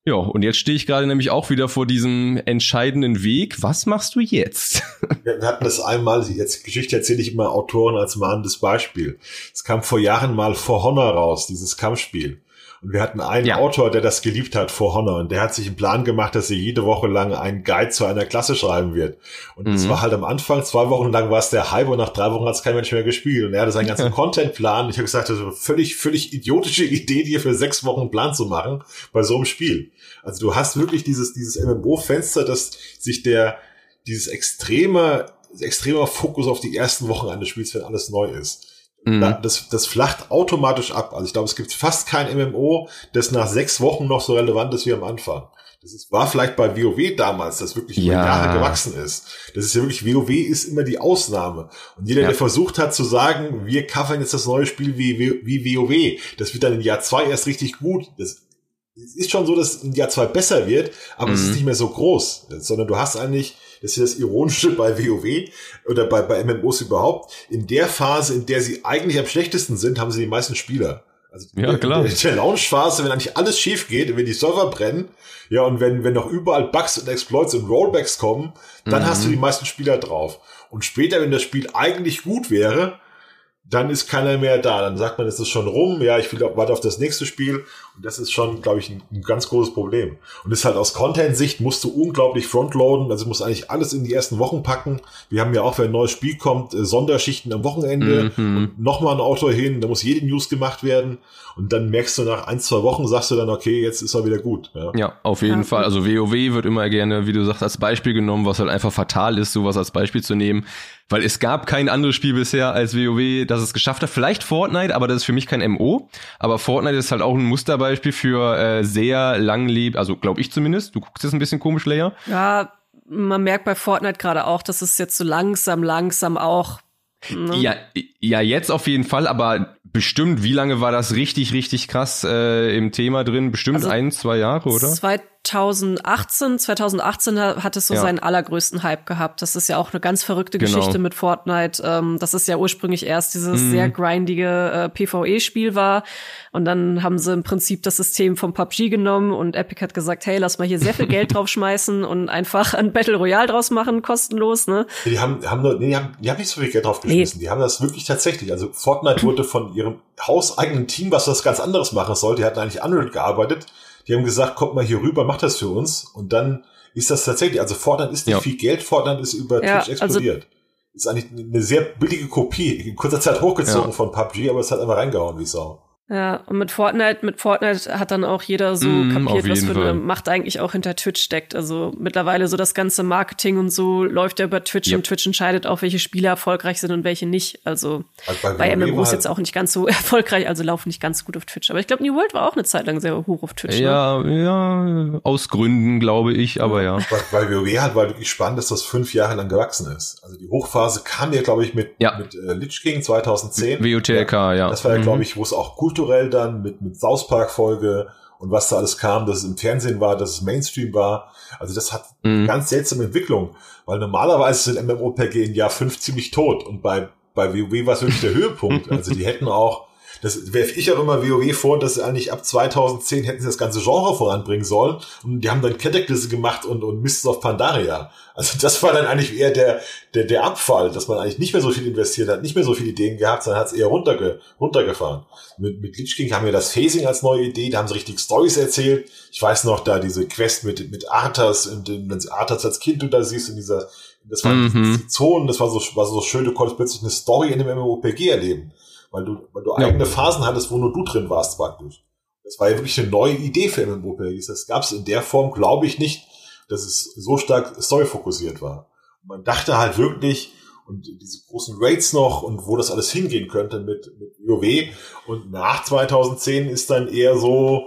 Ja, und jetzt stehe ich gerade nämlich auch wieder vor diesem entscheidenden Weg. Was machst du jetzt? Wir hatten das einmal, jetzt Geschichte erzähle ich immer Autoren als mahnendes Beispiel. Es kam vor Jahren mal For Honor raus, dieses Kampfspiel. Und wir hatten einen ja. Autor, der das geliebt hat, vor Honor. Und der hat sich einen Plan gemacht, dass er jede Woche lang einen Guide zu einer Klasse schreiben wird. Und mhm. das war halt am Anfang, zwei Wochen lang war es der Hype und nach drei Wochen hat es kein Mensch mehr gespielt. Und er hatte seinen ganzen Contentplan. Ich habe gesagt, das ist eine völlig, völlig idiotische Idee, dir für sechs Wochen einen Plan zu machen bei so einem Spiel. Also du hast wirklich dieses, dieses MMO-Fenster, dass sich der, dieses extreme, extremer Fokus auf die ersten Wochen eines Spiels, wenn alles neu ist. Mhm. Das, das flacht automatisch ab. Also ich glaube, es gibt fast kein MMO, das nach sechs Wochen noch so relevant ist wie am Anfang. Das ist, war vielleicht bei WoW damals, das wirklich über ja. Jahre gewachsen ist. Das ist ja wirklich, WoW ist immer die Ausnahme. Und jeder, ja. der versucht hat zu sagen, wir covern jetzt das neue Spiel wie, wie WoW, das wird dann in Jahr zwei erst richtig gut. Das ist schon so, dass in Jahr zwei besser wird, aber mhm. es ist mhm. nicht mehr so groß, sondern du hast eigentlich das ist das Ironische bei WoW oder bei, bei MMOs überhaupt. In der Phase, in der sie eigentlich am schlechtesten sind, haben sie die meisten Spieler. Also ja, klar. in der Launchphase, wenn eigentlich alles schief geht, wenn die Server brennen, ja, und wenn, wenn noch überall Bugs und Exploits und Rollbacks kommen, dann mhm. hast du die meisten Spieler drauf. Und später, wenn das Spiel eigentlich gut wäre, dann ist keiner mehr da. Dann sagt man, es ist schon rum, ja, ich will warte auf das nächste Spiel. Und das ist schon, glaube ich, ein, ein, ganz großes Problem. Und ist halt aus Content-Sicht musst du unglaublich frontloaden. Also musst eigentlich alles in die ersten Wochen packen. Wir haben ja auch, wenn ein neues Spiel kommt, äh, Sonderschichten am Wochenende mhm. und nochmal ein Autor hin. Da muss jede News gemacht werden. Und dann merkst du nach ein, zwei Wochen, sagst du dann, okay, jetzt ist er wieder gut. Ja, ja auf jeden ja. Fall. Also WoW wird immer gerne, wie du sagst, als Beispiel genommen, was halt einfach fatal ist, sowas als Beispiel zu nehmen. Weil es gab kein anderes Spiel bisher als WoW, das es geschafft hat. Vielleicht Fortnite, aber das ist für mich kein MO. Aber Fortnite ist halt auch ein Muster Beispiel für äh, sehr langlebig, also glaube ich zumindest. Du guckst jetzt ein bisschen komisch, Leia. Ja, man merkt bei Fortnite gerade auch, dass es jetzt so langsam, langsam auch. Ne? Ja, ja, jetzt auf jeden Fall, aber bestimmt, wie lange war das richtig, richtig krass äh, im Thema drin? Bestimmt also ein, zwei Jahre, oder? 2018, 2018 hat es so ja. seinen allergrößten Hype gehabt. Das ist ja auch eine ganz verrückte genau. Geschichte mit Fortnite. Ähm, das ist ja ursprünglich erst dieses mhm. sehr grindige äh, PvE-Spiel war. Und dann haben sie im Prinzip das System vom PUBG genommen und Epic hat gesagt, hey, lass mal hier sehr viel Geld draufschmeißen und einfach ein Battle Royale draus machen, kostenlos, ne? Die haben, haben, nur, nee, die haben, die haben nicht so viel Geld draufgeschmissen. Nee. Die haben das wirklich tatsächlich. Also Fortnite wurde von ihrem hauseigenen Team, was das ganz anderes machen sollte, die hatten eigentlich Unreal gearbeitet, die haben gesagt, kommt mal hier rüber, macht das für uns. Und dann ist das tatsächlich, also Fortnite ist nicht ja. viel Geld, Fortnite ist über ja, Twitch also explodiert. Also ist eigentlich eine sehr billige Kopie, in kurzer Zeit hochgezogen ja. von PUBG, aber es hat einfach reingehauen wie Sau. Ja, und mit Fortnite, mit Fortnite hat dann auch jeder so mm, kapiert, was für eine Fall. Macht eigentlich auch hinter Twitch steckt. Also mittlerweile so das ganze Marketing und so läuft ja über Twitch yep. und Twitch entscheidet auch, welche Spieler erfolgreich sind und welche nicht. Also, also bei, bei MMOs jetzt auch nicht ganz so erfolgreich, also laufen nicht ganz gut auf Twitch. Aber ich glaube, New World war auch eine Zeit lang sehr hoch auf Twitch. Ja, ne? ja, aus Gründen, glaube ich, aber ja. Bei, bei WoW halt war wirklich spannend, dass das fünf Jahre lang gewachsen ist. Also die Hochphase kam ja, glaube ich, mit, ja. mit äh, Lich King 2010. WOTLK, ja. ja. Das war ja, mhm. glaube ich, wo es auch kulturell dann mit, mit South Park Folge und was da alles kam, dass es im Fernsehen war, dass es Mainstream war. Also das hat mhm. ganz seltsame Entwicklung, weil normalerweise sind MMORPG in Jahr fünf ziemlich tot und bei, bei WoW war es wirklich der Höhepunkt. Also die hätten auch, Das werfe ich auch immer WoW vor, dass sie eigentlich ab 2010 hätten sie das ganze Genre voranbringen sollen. Und die haben dann Cataclysm gemacht und, und Mists of Pandaria. Also das war dann eigentlich eher der, der, der Abfall, dass man eigentlich nicht mehr so viel investiert hat, nicht mehr so viele Ideen gehabt, sondern hat es eher runterge, runtergefahren. Mit, mit Lich King haben wir das Phasing als neue Idee, da haben sie richtig Stories erzählt. Ich weiß noch, da diese Quest mit, mit Arthas, und wenn sie Arthas als Kind du da siehst, in dieser, das waren mhm. die Zonen, das war so, war so schön, du konntest plötzlich eine Story in dem MMOPG erleben weil du, weil du ja. eigene Phasen hattest, wo nur du drin warst praktisch. Das war ja wirklich eine neue Idee für MMORPGs. Das gab es in der Form, glaube ich, nicht, dass es so stark story-fokussiert war. Und man dachte halt wirklich, und diese großen Raids noch und wo das alles hingehen könnte mit, mit WoW. Und nach 2010 ist dann eher so,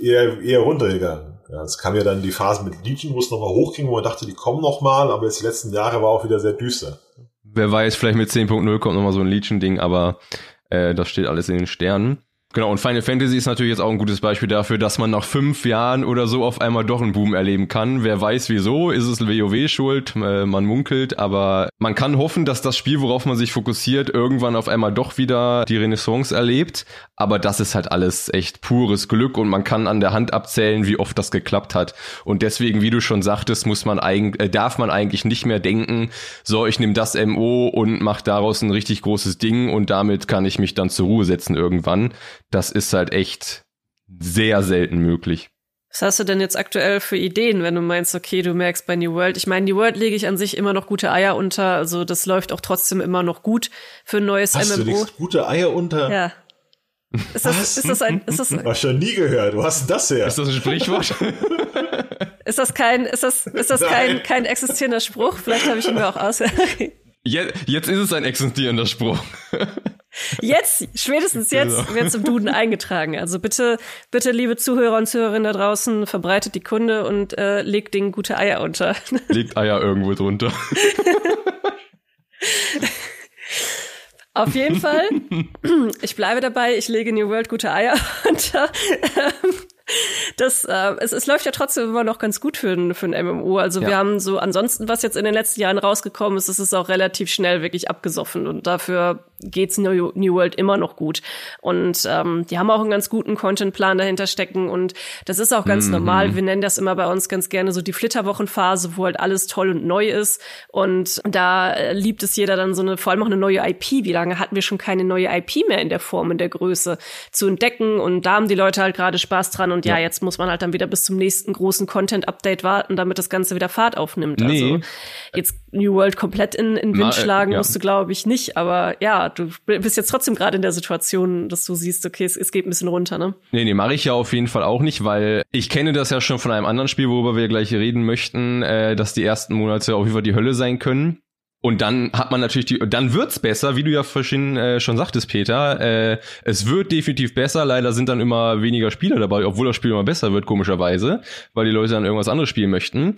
eher, eher runtergegangen. Ja, es kam ja dann die Phase mit Legion, wo es nochmal hochging, wo man dachte, die kommen nochmal, aber jetzt die letzten Jahre war auch wieder sehr düster. Wer weiß, vielleicht mit 10.0 kommt nochmal so ein Legion-Ding, aber äh, das steht alles in den Sternen. Genau, und Final Fantasy ist natürlich jetzt auch ein gutes Beispiel dafür, dass man nach fünf Jahren oder so auf einmal doch einen Boom erleben kann. Wer weiß wieso, ist es WoW schuld, äh, man munkelt, aber man kann hoffen, dass das Spiel, worauf man sich fokussiert, irgendwann auf einmal doch wieder die Renaissance erlebt. Aber das ist halt alles echt pures Glück und man kann an der Hand abzählen, wie oft das geklappt hat. Und deswegen, wie du schon sagtest, muss man eigentlich, äh, darf man eigentlich nicht mehr denken, so, ich nehme das MO und mach daraus ein richtig großes Ding und damit kann ich mich dann zur Ruhe setzen irgendwann das ist halt echt sehr selten möglich. Was hast du denn jetzt aktuell für Ideen, wenn du meinst, okay, du merkst bei New World? Ich meine, New World lege ich an sich immer noch gute Eier unter, also das läuft auch trotzdem immer noch gut für ein neues hast MMO. Du gute Eier unter? Ja. Ist das, Was? ist das ein, ist das, Hast schon nie gehört. Wo hast du das her? Ist das ein Sprichwort? ist das kein, ist das, ist das kein, kein existierender Spruch? Vielleicht habe ich ihn mir auch aus. jetzt, jetzt ist es ein existierender Spruch. Jetzt, spätestens jetzt genau. wird zum Duden eingetragen. Also bitte, bitte, liebe Zuhörer und Zuhörerinnen da draußen, verbreitet die Kunde und äh, legt Dingen gute Eier unter. Legt Eier irgendwo drunter. Auf jeden Fall. Ich bleibe dabei, ich lege New World gute Eier unter. Das, äh, es, es läuft ja trotzdem immer noch ganz gut für, ein für ein MMO. Also ja. wir haben so ansonsten, was jetzt in den letzten Jahren rausgekommen ist, ist es auch relativ schnell wirklich abgesoffen und dafür geht's New, New World immer noch gut. Und ähm, die haben auch einen ganz guten Contentplan dahinter stecken und das ist auch ganz mhm. normal. Wir nennen das immer bei uns ganz gerne so die Flitterwochenphase, wo halt alles toll und neu ist. Und da äh, liebt es jeder dann so eine, vor allem auch eine neue IP. Wie lange hatten wir schon keine neue IP mehr in der Form, in der Größe zu entdecken? Und da haben die Leute halt gerade Spaß dran. Und ja, ja, jetzt muss man halt dann wieder bis zum nächsten großen Content-Update warten, damit das Ganze wieder Fahrt aufnimmt. Nee. Also jetzt New World komplett in, in Wind Ma schlagen ja. musst du, glaube ich, nicht. Aber ja, du bist jetzt trotzdem gerade in der Situation, dass du siehst, okay, es, es geht ein bisschen runter, ne? Nee, nee, mache ich ja auf jeden Fall auch nicht, weil ich kenne das ja schon von einem anderen Spiel, worüber wir gleich reden möchten, äh, dass die ersten Monate auf jeden Fall die Hölle sein können. Und dann hat man natürlich die, dann wird's besser, wie du ja vorhin äh, schon sagtest, Peter. Äh, es wird definitiv besser. Leider sind dann immer weniger Spieler dabei, obwohl das Spiel immer besser wird, komischerweise, weil die Leute dann irgendwas anderes spielen möchten.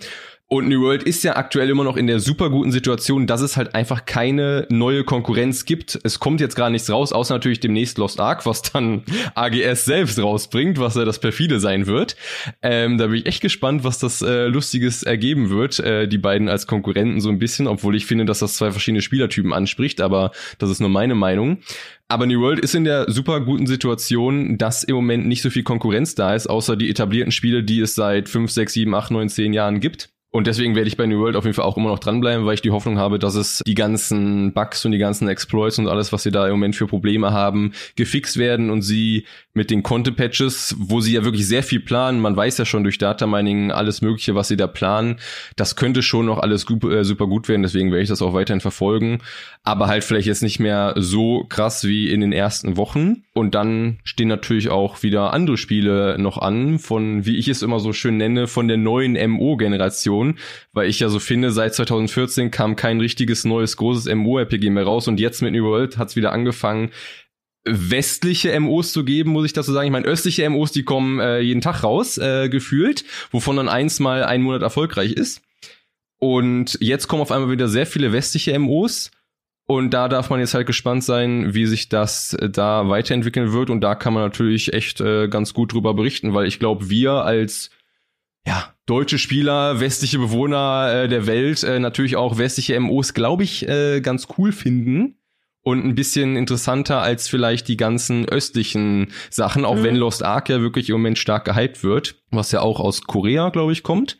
Und New World ist ja aktuell immer noch in der super guten Situation, dass es halt einfach keine neue Konkurrenz gibt. Es kommt jetzt gar nichts raus, außer natürlich demnächst Lost Ark, was dann AGS selbst rausbringt, was ja das perfide sein wird. Ähm, da bin ich echt gespannt, was das äh, Lustiges ergeben wird, äh, die beiden als Konkurrenten so ein bisschen, obwohl ich finde, dass das zwei verschiedene Spielertypen anspricht, aber das ist nur meine Meinung. Aber New World ist in der super guten Situation, dass im Moment nicht so viel Konkurrenz da ist, außer die etablierten Spiele, die es seit 5, 6, 7, 8, 9, 10 Jahren gibt. Und deswegen werde ich bei New World auf jeden Fall auch immer noch dranbleiben, weil ich die Hoffnung habe, dass es die ganzen Bugs und die ganzen Exploits und alles, was sie da im Moment für Probleme haben, gefixt werden und sie mit den Content-Patches, wo sie ja wirklich sehr viel planen, man weiß ja schon durch Datamining alles Mögliche, was sie da planen, das könnte schon noch alles äh, super gut werden, deswegen werde ich das auch weiterhin verfolgen, aber halt vielleicht jetzt nicht mehr so krass wie in den ersten Wochen. Und dann stehen natürlich auch wieder andere Spiele noch an, von, wie ich es immer so schön nenne, von der neuen MO-Generation Generation, weil ich ja so finde, seit 2014 kam kein richtiges neues großes MO-RPG mehr raus und jetzt mit New World hat's wieder angefangen, westliche MOs zu geben, muss ich dazu sagen. Ich meine, östliche MOs, die kommen äh, jeden Tag raus, äh, gefühlt, wovon dann eins mal einen Monat erfolgreich ist. Und jetzt kommen auf einmal wieder sehr viele westliche MOs. Und da darf man jetzt halt gespannt sein, wie sich das äh, da weiterentwickeln wird. Und da kann man natürlich echt äh, ganz gut drüber berichten, weil ich glaube, wir als ja, deutsche Spieler, westliche Bewohner äh, der Welt, äh, natürlich auch westliche MOs, glaube ich, äh, ganz cool finden. und ein bisschen interessanter als vielleicht die ganzen östlichen Sachen, auch mhm. wenn Lost Ark ja wirklich im Moment stark gehypt wird, was ja auch aus Korea, glaube ich, kommt.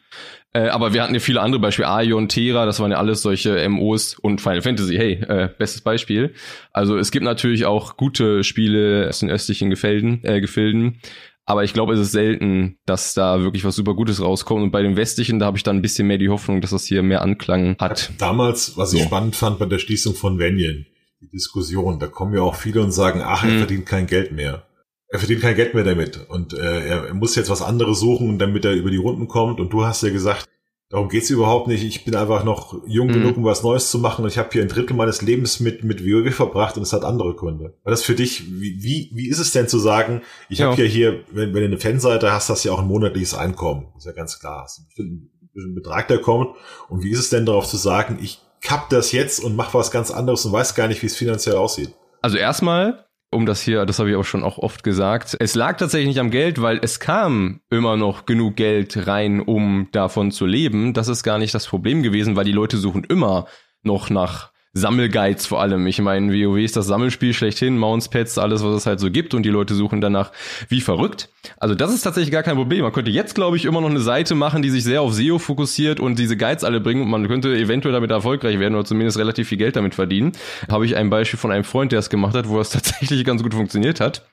Äh, aber wir hatten ja viele andere Beispiele. Aion, Terra, das waren ja alles solche MOs und Final Fantasy, hey, äh, bestes Beispiel. Also es gibt natürlich auch gute Spiele aus den östlichen Gefilden, äh, Gefilden. Aber ich glaube, es ist selten, dass da wirklich was super Gutes rauskommt. Und bei den westlichen, da habe ich dann ein bisschen mehr die Hoffnung, dass das hier mehr Anklang hat. Damals, was ich spannend fand bei der Schließung von Venien, die Diskussion, da kommen ja auch viele und sagen, ach, er hm. verdient kein Geld mehr. Er verdient kein Geld mehr damit und äh, er muss jetzt was anderes suchen, damit er über die Runden kommt. Und du hast ja gesagt, Darum geht's überhaupt nicht. Ich bin einfach noch jung mhm. genug, um was Neues zu machen. Und ich habe hier ein Drittel meines Lebens mit, mit WoW verbracht und es hat andere Gründe. War das für dich, wie, wie, wie ist es denn zu sagen, ich ja. habe ja hier, wenn, wenn du eine Fanseite hast, hast du ja auch ein monatliches Einkommen. Ist ja ganz klar. Hast einen bestimmten Betrag, der kommt. Und wie ist es denn darauf zu sagen, ich kapp das jetzt und mach was ganz anderes und weiß gar nicht, wie es finanziell aussieht? Also erstmal um das hier, das habe ich auch schon auch oft gesagt. Es lag tatsächlich nicht am Geld, weil es kam immer noch genug Geld rein, um davon zu leben. Das ist gar nicht das Problem gewesen, weil die Leute suchen immer noch nach Sammelguides vor allem. Ich meine, WoW ist das Sammelspiel schlechthin, Mountspads, alles, was es halt so gibt und die Leute suchen danach wie verrückt. Also das ist tatsächlich gar kein Problem. Man könnte jetzt, glaube ich, immer noch eine Seite machen, die sich sehr auf SEO fokussiert und diese Guides alle bringen und man könnte eventuell damit erfolgreich werden oder zumindest relativ viel Geld damit verdienen. Habe ich ein Beispiel von einem Freund, der es gemacht hat, wo es tatsächlich ganz gut funktioniert hat.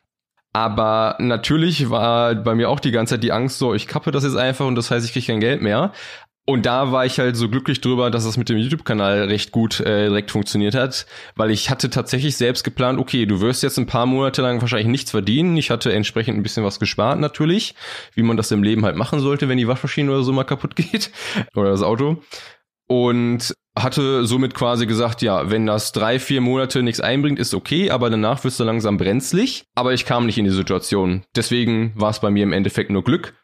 Aber natürlich war bei mir auch die ganze Zeit die Angst so, ich kappe das jetzt einfach und das heißt, ich kriege kein Geld mehr. Und da war ich halt so glücklich drüber, dass das mit dem YouTube-Kanal recht gut äh, direkt funktioniert hat, weil ich hatte tatsächlich selbst geplant, okay, du wirst jetzt ein paar Monate lang wahrscheinlich nichts verdienen. Ich hatte entsprechend ein bisschen was gespart natürlich, wie man das im Leben halt machen sollte, wenn die Waschmaschine oder so mal kaputt geht oder das Auto. Und hatte somit quasi gesagt, ja, wenn das drei, vier Monate nichts einbringt, ist okay, aber danach wirst du langsam brenzlig. Aber ich kam nicht in die Situation. Deswegen war es bei mir im Endeffekt nur Glück.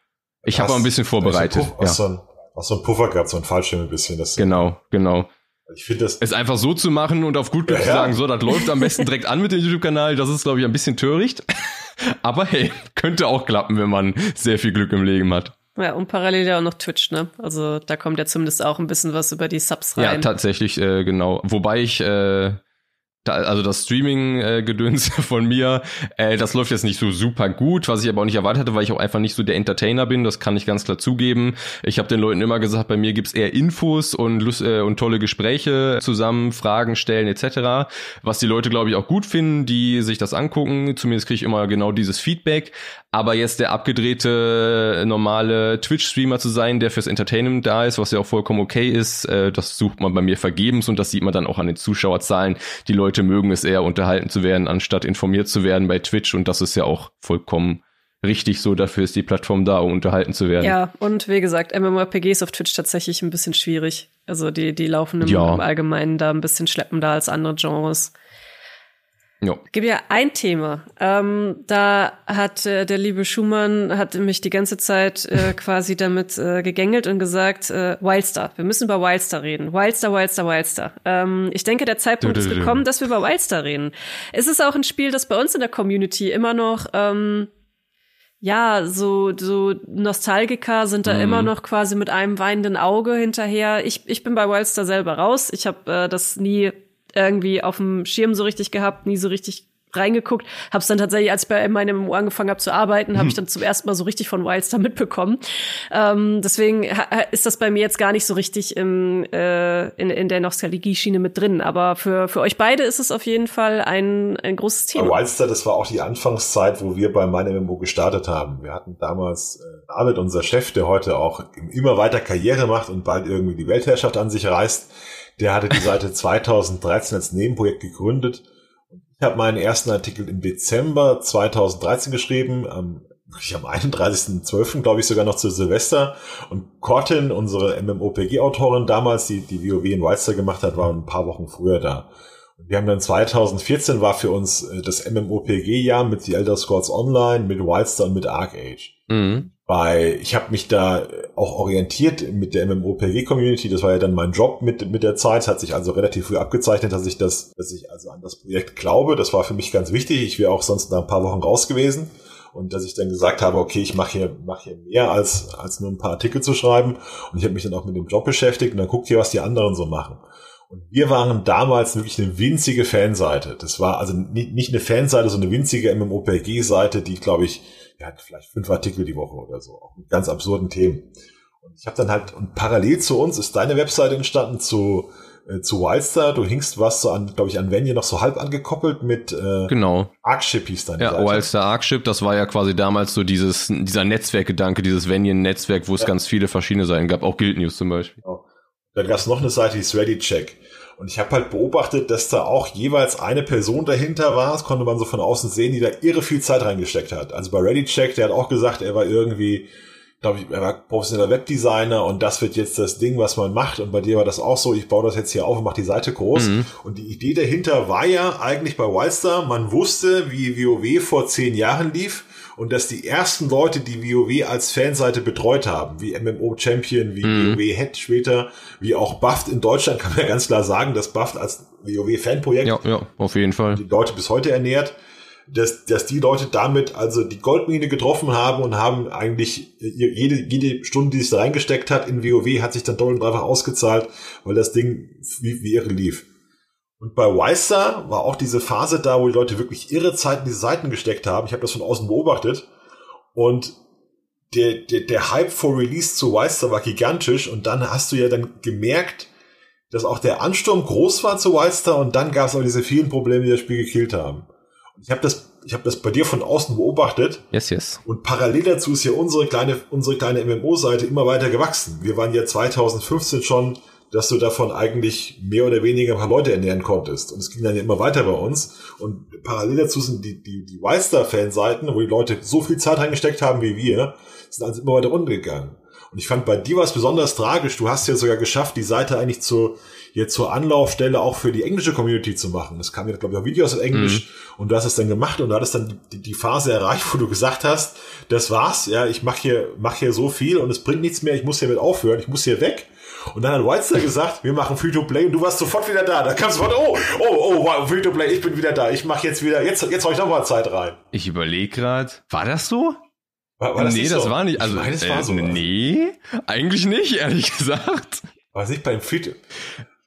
Ich habe ein bisschen vorbereitet. Ja auch so ein Puffer gehabt, so ein Fallschirm ein bisschen. Das genau, genau. Ich finde das. Es einfach so zu machen und auf gut Glück ja, zu sagen, so, das läuft am besten direkt an mit dem YouTube-Kanal, das ist, glaube ich, ein bisschen töricht. Aber hey, könnte auch klappen, wenn man sehr viel Glück im Leben hat. Ja, und parallel ja auch noch Twitch, ne? Also da kommt ja zumindest auch ein bisschen was über die Subs rein. Ja, tatsächlich, äh, genau. Wobei ich äh, da, also das Streaming-Gedöns von mir, äh, das läuft jetzt nicht so super gut, was ich aber auch nicht erwartet hatte, weil ich auch einfach nicht so der Entertainer bin, das kann ich ganz klar zugeben. Ich habe den Leuten immer gesagt, bei mir gibt's eher Infos und, Lust, äh, und tolle Gespräche zusammen, Fragen stellen etc., was die Leute, glaube ich, auch gut finden, die sich das angucken. Zumindest kriege ich immer genau dieses Feedback. Aber jetzt der abgedrehte normale Twitch-Streamer zu sein, der fürs Entertainment da ist, was ja auch vollkommen okay ist, äh, das sucht man bei mir vergebens und das sieht man dann auch an den Zuschauerzahlen. Die Leute mögen es eher, unterhalten zu werden, anstatt informiert zu werden bei Twitch und das ist ja auch vollkommen richtig so. Dafür ist die Plattform da, um unterhalten zu werden. Ja, und wie gesagt, MMORPGs auf Twitch tatsächlich ein bisschen schwierig. Also die, die laufen im, ja. im Allgemeinen da ein bisschen schleppender als andere Genres. Ja. Gibt ja ein Thema. Ähm, da hat äh, der liebe Schumann hat mich die ganze Zeit äh, quasi damit äh, gegängelt und gesagt, äh, Wildstar, wir müssen über Wildstar reden. Wildstar, Wildstar, Wildstar. Ähm, ich denke, der Zeitpunkt ist gekommen, dass wir über Wildstar reden. Es ist auch ein Spiel, das bei uns in der Community immer noch ähm, ja, so, so Nostalgiker sind da mhm. immer noch quasi mit einem weinenden Auge hinterher. Ich, ich bin bei Wildstar selber raus. Ich habe äh, das nie irgendwie auf dem Schirm so richtig gehabt, nie so richtig reingeguckt, hab's dann tatsächlich, als ich bei meinem MMO angefangen habe zu arbeiten, habe ich hm. dann zum ersten Mal so richtig von Wildstar mitbekommen. Ähm, deswegen ist das bei mir jetzt gar nicht so richtig im, äh, in, in der Nostalgie-Schiene mit drin. Aber für, für euch beide ist es auf jeden Fall ein, ein großes Thema. Wildstar, das war auch die Anfangszeit, wo wir bei meinem MMO gestartet haben. Wir hatten damals äh, David, unser Chef, der heute auch immer weiter Karriere macht und bald irgendwie die Weltherrschaft an sich reißt der hatte die Seite 2013 als Nebenprojekt gegründet. Ich habe meinen ersten Artikel im Dezember 2013 geschrieben, am, am 31.12. glaube ich sogar noch zu Silvester. Und Cortin, unsere MMOPG-Autorin damals, die die WoW in Wildstar gemacht hat, war ein paar Wochen früher da. Und wir haben dann 2014 war für uns äh, das MMOPG-Jahr mit The Elder Scrolls Online, mit Wildstar und mit Arcage. Mhm bei, ich habe mich da auch orientiert mit der MMOPG-Community, das war ja dann mein Job mit, mit der Zeit, es hat sich also relativ früh abgezeichnet, dass ich das, dass ich also an das Projekt glaube, das war für mich ganz wichtig, ich wäre auch sonst nach ein paar Wochen raus gewesen. Und dass ich dann gesagt habe, okay, ich mache hier, mach hier mehr als, als nur ein paar Artikel zu schreiben. Und ich habe mich dann auch mit dem Job beschäftigt. Und dann guckt ihr, was die anderen so machen. Und wir waren damals wirklich eine winzige Fanseite. Das war also nicht eine Fanseite, sondern eine winzige MMOPG-Seite, die, glaube ich, ja, hat vielleicht fünf Artikel die Woche oder so, auch mit ganz absurden Themen. Und ich habe dann halt, und parallel zu uns ist deine Webseite entstanden zu äh, zu Wildstar. Du hingst was so an, glaube ich, an Venue noch so halb angekoppelt mit äh, genau. Arkship hieß dann. Ja, Seite. Wildstar Arkship, das war ja quasi damals so dieses, dieser Netzwerkgedanke, dieses Venue-Netzwerk, wo es ja. ganz viele verschiedene Seiten gab, auch Guild News zum Beispiel. Genau. Dann gab es noch eine Seite, die ist ReadyCheck. Und ich habe halt beobachtet, dass da auch jeweils eine Person dahinter war, das konnte man so von außen sehen, die da irre viel Zeit reingesteckt hat. Also bei ReadyCheck, der hat auch gesagt, er war irgendwie glaube ich, er war professioneller Webdesigner und das wird jetzt das Ding, was man macht. Und bei dir war das auch so, ich baue das jetzt hier auf und mache die Seite groß. Mhm. Und die Idee dahinter war ja eigentlich bei Wildstar, man wusste, wie WoW vor zehn Jahren lief und dass die ersten Leute, die WoW als Fanseite betreut haben, wie MMO Champion, wie mhm. WoW Head später, wie auch Buffed in Deutschland, kann man ja ganz klar sagen, dass Buffed als WoW Fanprojekt ja, ja, auf jeden Fall die Leute bis heute ernährt dass, dass die Leute damit also die Goldmine getroffen haben und haben eigentlich jede, jede Stunde, die sich da reingesteckt hat in WoW, hat sich dann doppelt und dreifach ausgezahlt, weil das Ding wie, wie irre lief. Und bei Weister war auch diese Phase da, wo die Leute wirklich irre Zeit in diese Seiten gesteckt haben. Ich habe das von außen beobachtet. Und der, der, der Hype vor Release zu Weister war gigantisch. Und dann hast du ja dann gemerkt, dass auch der Ansturm groß war zu Weister. Und dann gab es auch diese vielen Probleme, die das Spiel gekillt haben. Ich habe das, ich habe das bei dir von außen beobachtet. Yes, yes. Und parallel dazu ist ja unsere kleine, unsere kleine MMO-Seite immer weiter gewachsen. Wir waren ja 2015 schon, dass du davon eigentlich mehr oder weniger ein paar Leute ernähren konntest. Und es ging dann ja immer weiter bei uns. Und parallel dazu sind die, die, die Wildstar-Fanseiten, wo die Leute so viel Zeit reingesteckt haben wie wir, sind also immer weiter runtergegangen. Und ich fand bei dir was besonders tragisch. Du hast ja sogar geschafft, die Seite eigentlich zu, jetzt zur Anlaufstelle auch für die englische Community zu machen. Es kam ja, glaube ich, auch Videos auf Englisch mhm. und du hast es dann gemacht und du hattest dann die, die Phase erreicht, wo du gesagt hast, das war's, ja, ich mache hier, mach hier so viel und es bringt nichts mehr, ich muss hiermit aufhören, ich muss hier weg. Und dann hat Whitester gesagt, wir machen Free-to-Play und du warst sofort wieder da. Da kamst du von, oh, oh, oh, Free-to-Play, ich bin wieder da. Ich mache jetzt wieder, jetzt, jetzt hau ich noch mal Zeit rein. Ich überlege gerade, war das so? War, war das nee, das so? war nicht. Also, ich meine, äh, war so nee, eigentlich nicht, ehrlich gesagt. War es nicht beim Free to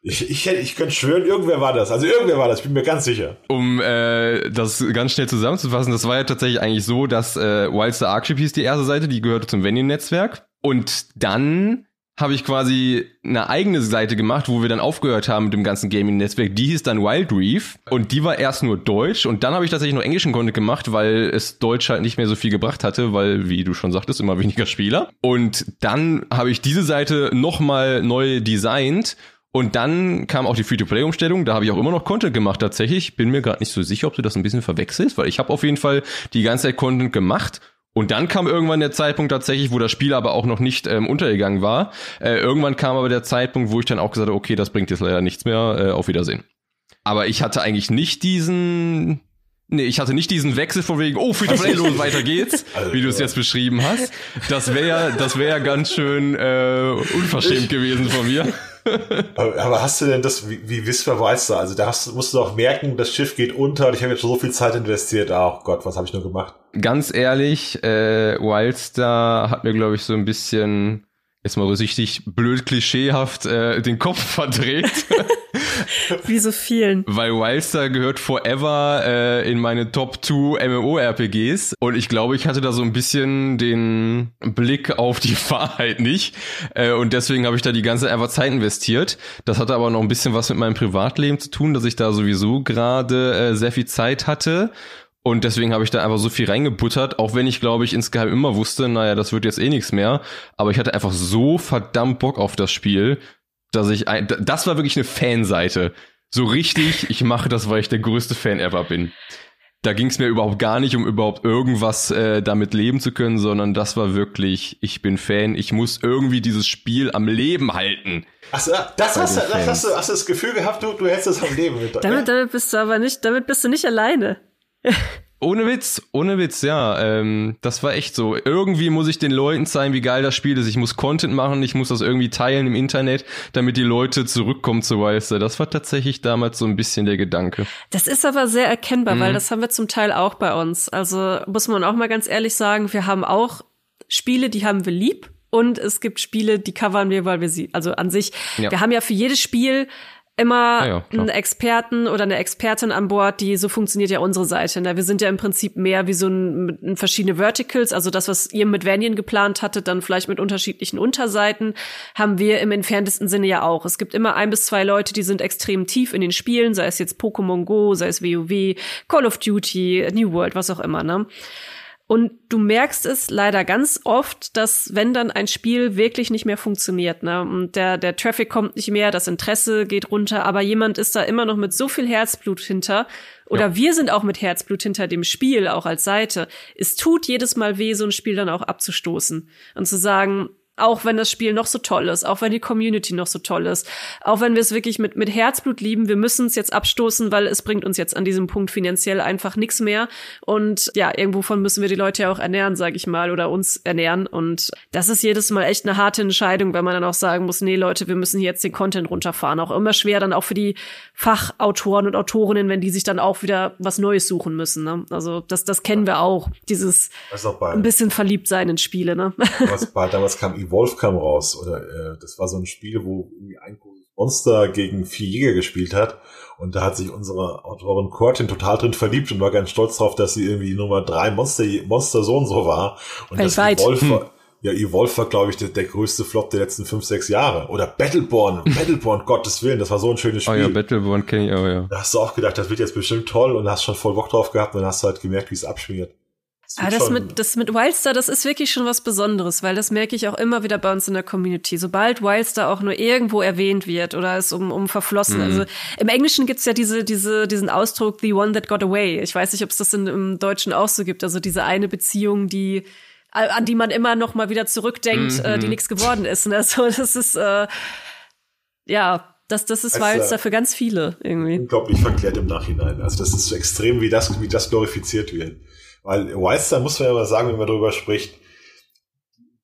ich, ich, ich könnte schwören, irgendwer war das. Also irgendwer war das, ich bin mir ganz sicher. Um äh, das ganz schnell zusammenzufassen, das war ja tatsächlich eigentlich so, dass äh, Wildstar Archive hieß die erste Seite, die gehörte zum Venin-Netzwerk. Und dann habe ich quasi eine eigene Seite gemacht, wo wir dann aufgehört haben mit dem ganzen Gaming-Netzwerk. Die hieß dann Wild Reef und die war erst nur Deutsch und dann habe ich tatsächlich nur englischen Content gemacht, weil es Deutsch halt nicht mehr so viel gebracht hatte, weil, wie du schon sagtest, immer weniger Spieler. Und dann habe ich diese Seite nochmal neu designt und dann kam auch die Free-to-Play-Umstellung. Da habe ich auch immer noch Content gemacht tatsächlich. Bin mir gerade nicht so sicher, ob du das ein bisschen verwechselst, weil ich habe auf jeden Fall die ganze Zeit Content gemacht. Und dann kam irgendwann der Zeitpunkt tatsächlich, wo das Spiel aber auch noch nicht ähm, untergegangen war. Äh, irgendwann kam aber der Zeitpunkt, wo ich dann auch gesagt habe, okay, das bringt jetzt leider nichts mehr. Äh, auf Wiedersehen. Aber ich hatte eigentlich nicht diesen Nee, ich hatte nicht diesen Wechsel von wegen, oh, free to play los, weiter geht's, also, wie du es jetzt beschrieben hast. Das wäre das wäre ganz schön äh, unverschämt gewesen von mir. Aber hast du denn das, wie, wie Whisper weißt du, also da hast, musst du doch merken, das Schiff geht unter und ich habe jetzt so viel Zeit investiert. Ach Gott, was habe ich nur gemacht? Ganz ehrlich, äh, Wildstar hat mir, glaube ich, so ein bisschen jetzt mal richtig blöd klischeehaft äh, den Kopf verdreht. Wie so vielen. Weil Wildstar gehört forever äh, in meine Top 2 MMORPGs und ich glaube, ich hatte da so ein bisschen den Blick auf die Wahrheit nicht äh, und deswegen habe ich da die ganze einfach Zeit investiert. Das hatte aber noch ein bisschen was mit meinem Privatleben zu tun, dass ich da sowieso gerade äh, sehr viel Zeit hatte und deswegen habe ich da einfach so viel reingebuttert, auch wenn ich, glaube ich, insgeheim immer wusste, naja, das wird jetzt eh nichts mehr. Aber ich hatte einfach so verdammt Bock auf das Spiel, dass ich, ein, das war wirklich eine Fanseite. So richtig, ich mache das, weil ich der größte Fan ever bin. Da ging es mir überhaupt gar nicht, um überhaupt irgendwas äh, damit leben zu können, sondern das war wirklich, ich bin Fan, ich muss irgendwie dieses Spiel am Leben halten. Achso, das hast, du, das hast du, hast du das Gefühl gehabt, du, du hättest es am Leben mit. Damit, damit bist du aber nicht, damit bist du nicht alleine. Ohne Witz, ohne Witz, ja. Ähm, das war echt so. Irgendwie muss ich den Leuten zeigen, wie geil das Spiel ist. Ich muss Content machen, ich muss das irgendwie teilen im Internet, damit die Leute zurückkommen zu Weiße. Das war tatsächlich damals so ein bisschen der Gedanke. Das ist aber sehr erkennbar, mhm. weil das haben wir zum Teil auch bei uns. Also muss man auch mal ganz ehrlich sagen, wir haben auch Spiele, die haben wir lieb. Und es gibt Spiele, die covern wir, weil wir sie, also an sich, ja. wir haben ja für jedes Spiel immer ja, ja, einen Experten oder eine Expertin an Bord, die so funktioniert ja unsere Seite. Ne? Wir sind ja im Prinzip mehr wie so ein, ein verschiedene Verticals, also das, was ihr mit Vanian geplant hattet, dann vielleicht mit unterschiedlichen Unterseiten, haben wir im entferntesten Sinne ja auch. Es gibt immer ein bis zwei Leute, die sind extrem tief in den Spielen, sei es jetzt Pokémon Go, sei es WoW, Call of Duty, New World, was auch immer. Ne? Und du merkst es leider ganz oft, dass wenn dann ein Spiel wirklich nicht mehr funktioniert, ne, und der, der Traffic kommt nicht mehr, das Interesse geht runter, aber jemand ist da immer noch mit so viel Herzblut hinter, oder ja. wir sind auch mit Herzblut hinter dem Spiel, auch als Seite. Es tut jedes Mal weh, so ein Spiel dann auch abzustoßen und zu sagen, auch wenn das Spiel noch so toll ist, auch wenn die Community noch so toll ist, auch wenn wir es wirklich mit, mit Herzblut lieben, wir müssen es jetzt abstoßen, weil es bringt uns jetzt an diesem Punkt finanziell einfach nichts mehr. Und ja, irgendwovon müssen wir die Leute ja auch ernähren, sag ich mal, oder uns ernähren. Und das ist jedes Mal echt eine harte Entscheidung, weil man dann auch sagen muss, nee, Leute, wir müssen jetzt den Content runterfahren. Auch immer schwer dann auch für die Fachautoren und Autorinnen, wenn die sich dann auch wieder was Neues suchen müssen. Ne? Also das, das kennen wir auch, dieses ein bisschen verliebt sein in Spiele. Ne? Was bei, damals kam Evolve kam raus oder äh, das war so ein Spiel, wo irgendwie ein Monster gegen vier Jäger gespielt hat und da hat sich unsere Autorin Cortin total drin verliebt und war ganz stolz drauf, dass sie irgendwie Nummer drei Monster Monster so und so war und Weltweit. das Evolve hm. ja, Evolve war, glaube ich, der, der, größte Flop der letzten fünf, sechs Jahre. Oder Battleborn, Battleborn, Gottes Willen, das war so ein schönes Spiel. Oh ja, Battleborn kenne ich auch, ja. Da hast du auch gedacht, das wird jetzt bestimmt toll und hast schon voll Bock drauf gehabt und dann hast du halt gemerkt, wie es abschmiert. Aber ah, das mit, das mit Wildstar, das ist wirklich schon was Besonderes, weil das merke ich auch immer wieder bei uns in der Community. Sobald Wildstar auch nur irgendwo erwähnt wird oder es um, um verflossen. Mhm. Also im Englischen gibt's ja diese, diese, diesen Ausdruck, the one that got away. Ich weiß nicht, ob es das in, im Deutschen auch so gibt. Also diese eine Beziehung, die an die man immer noch mal wieder zurückdenkt, mhm. äh, die mhm. nichts geworden ist. Ne? So, das ist äh, ja, das, das ist also, Wildstar für ganz viele irgendwie. Unglaublich verklärt im Nachhinein. Also das ist so extrem, wie das, wie das glorifiziert wird. Weil Wildstar muss man ja mal sagen, wenn man darüber spricht,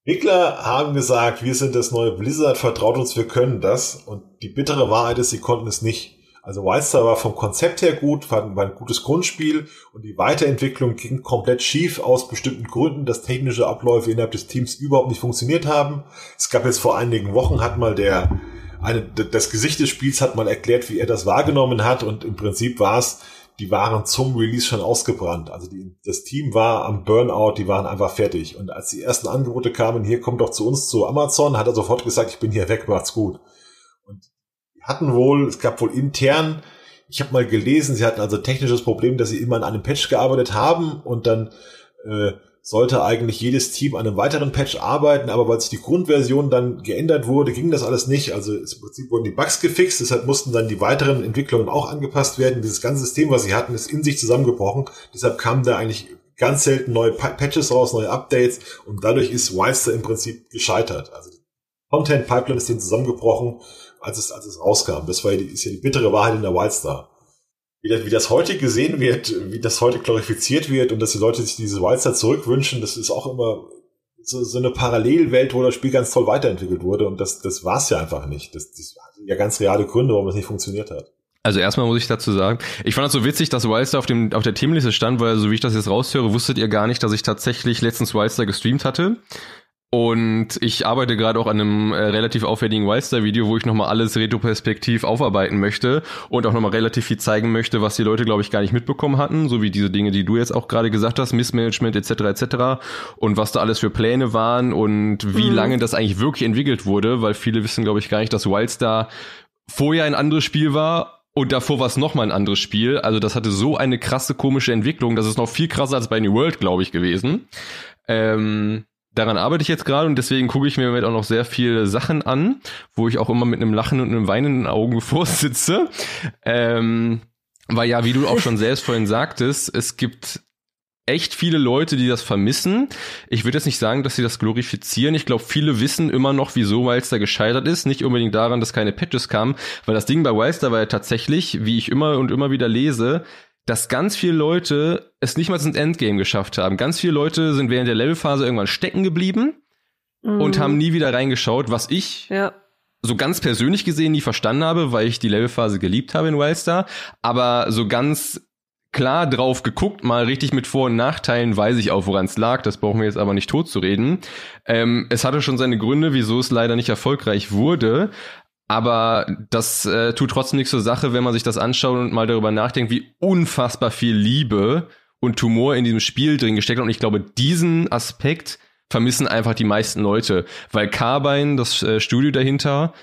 Entwickler haben gesagt, wir sind das neue Blizzard, vertraut uns, wir können das. Und die bittere Wahrheit ist, sie konnten es nicht. Also Wildstar war vom Konzept her gut, war ein gutes Grundspiel und die Weiterentwicklung ging komplett schief aus bestimmten Gründen, dass technische Abläufe innerhalb des Teams überhaupt nicht funktioniert haben. Es gab jetzt vor einigen Wochen, hat mal der, eine, das Gesicht des Spiels hat mal erklärt, wie er das wahrgenommen hat und im Prinzip war es, die waren zum Release schon ausgebrannt. Also die, das Team war am Burnout, die waren einfach fertig. Und als die ersten Angebote kamen, hier kommt doch zu uns zu Amazon, hat er sofort gesagt, ich bin hier weg, macht's gut. Und hatten wohl, es gab wohl intern, ich habe mal gelesen, sie hatten also technisches Problem, dass sie immer an einem Patch gearbeitet haben und dann äh, sollte eigentlich jedes Team an einem weiteren Patch arbeiten, aber weil sich die Grundversion dann geändert wurde, ging das alles nicht. Also im Prinzip wurden die Bugs gefixt, deshalb mussten dann die weiteren Entwicklungen auch angepasst werden. Dieses ganze System, was sie hatten, ist in sich zusammengebrochen. Deshalb kamen da eigentlich ganz selten neue Patches raus, neue Updates und dadurch ist Wildstar im Prinzip gescheitert. Also Content Pipeline ist denen zusammengebrochen, als es, als es rauskam. Das war ja die, ist ja die bittere Wahrheit in der Wildstar wie das, wie das heute gesehen wird, wie das heute glorifiziert wird und dass die Leute sich diese Wildstar zurückwünschen, das ist auch immer so, so eine Parallelwelt, wo das Spiel ganz toll weiterentwickelt wurde und das, das war es ja einfach nicht. Das, das hat ja ganz reale Gründe, warum es nicht funktioniert hat. Also erstmal muss ich dazu sagen, ich fand das so witzig, dass Wildstar auf, dem, auf der Themenliste stand, weil so wie ich das jetzt raushöre, wusstet ihr gar nicht, dass ich tatsächlich letztens Wildstar gestreamt hatte. Und ich arbeite gerade auch an einem äh, relativ aufwendigen Wildstar-Video, wo ich nochmal alles retroperspektiv aufarbeiten möchte und auch nochmal relativ viel zeigen möchte, was die Leute, glaube ich, gar nicht mitbekommen hatten, so wie diese Dinge, die du jetzt auch gerade gesagt hast, Missmanagement etc. etc. und was da alles für Pläne waren und wie mhm. lange das eigentlich wirklich entwickelt wurde, weil viele wissen, glaube ich, gar nicht, dass Wildstar vorher ein anderes Spiel war und davor war es nochmal ein anderes Spiel. Also das hatte so eine krasse komische Entwicklung. Das ist noch viel krasser als bei New World, glaube ich, gewesen. Ähm, daran arbeite ich jetzt gerade und deswegen gucke ich mir auch noch sehr viele Sachen an, wo ich auch immer mit einem Lachen und einem weinenden Augen vorsitze. Ähm, weil ja, wie du auch schon selbst vorhin sagtest, es gibt echt viele Leute, die das vermissen. Ich würde jetzt nicht sagen, dass sie das glorifizieren. Ich glaube, viele wissen immer noch, wieso Wildstar gescheitert ist. Nicht unbedingt daran, dass keine Patches kamen, weil das Ding bei Wildstar war ja tatsächlich, wie ich immer und immer wieder lese, dass ganz viele Leute es nicht mal ins Endgame geschafft haben. Ganz viele Leute sind während der Levelphase irgendwann stecken geblieben mhm. und haben nie wieder reingeschaut, was ich ja. so ganz persönlich gesehen nie verstanden habe, weil ich die Levelphase geliebt habe in Wildstar. Aber so ganz klar drauf geguckt, mal richtig mit Vor- und Nachteilen, weiß ich auch, woran es lag. Das brauchen wir jetzt aber nicht tot zu reden. Ähm, es hatte schon seine Gründe, wieso es leider nicht erfolgreich wurde. Aber das äh, tut trotzdem nichts zur Sache, wenn man sich das anschaut und mal darüber nachdenkt, wie unfassbar viel Liebe und Tumor in diesem Spiel drin gesteckt hat. Und ich glaube, diesen Aspekt vermissen einfach die meisten Leute, weil Carbine, das äh, Studio dahinter,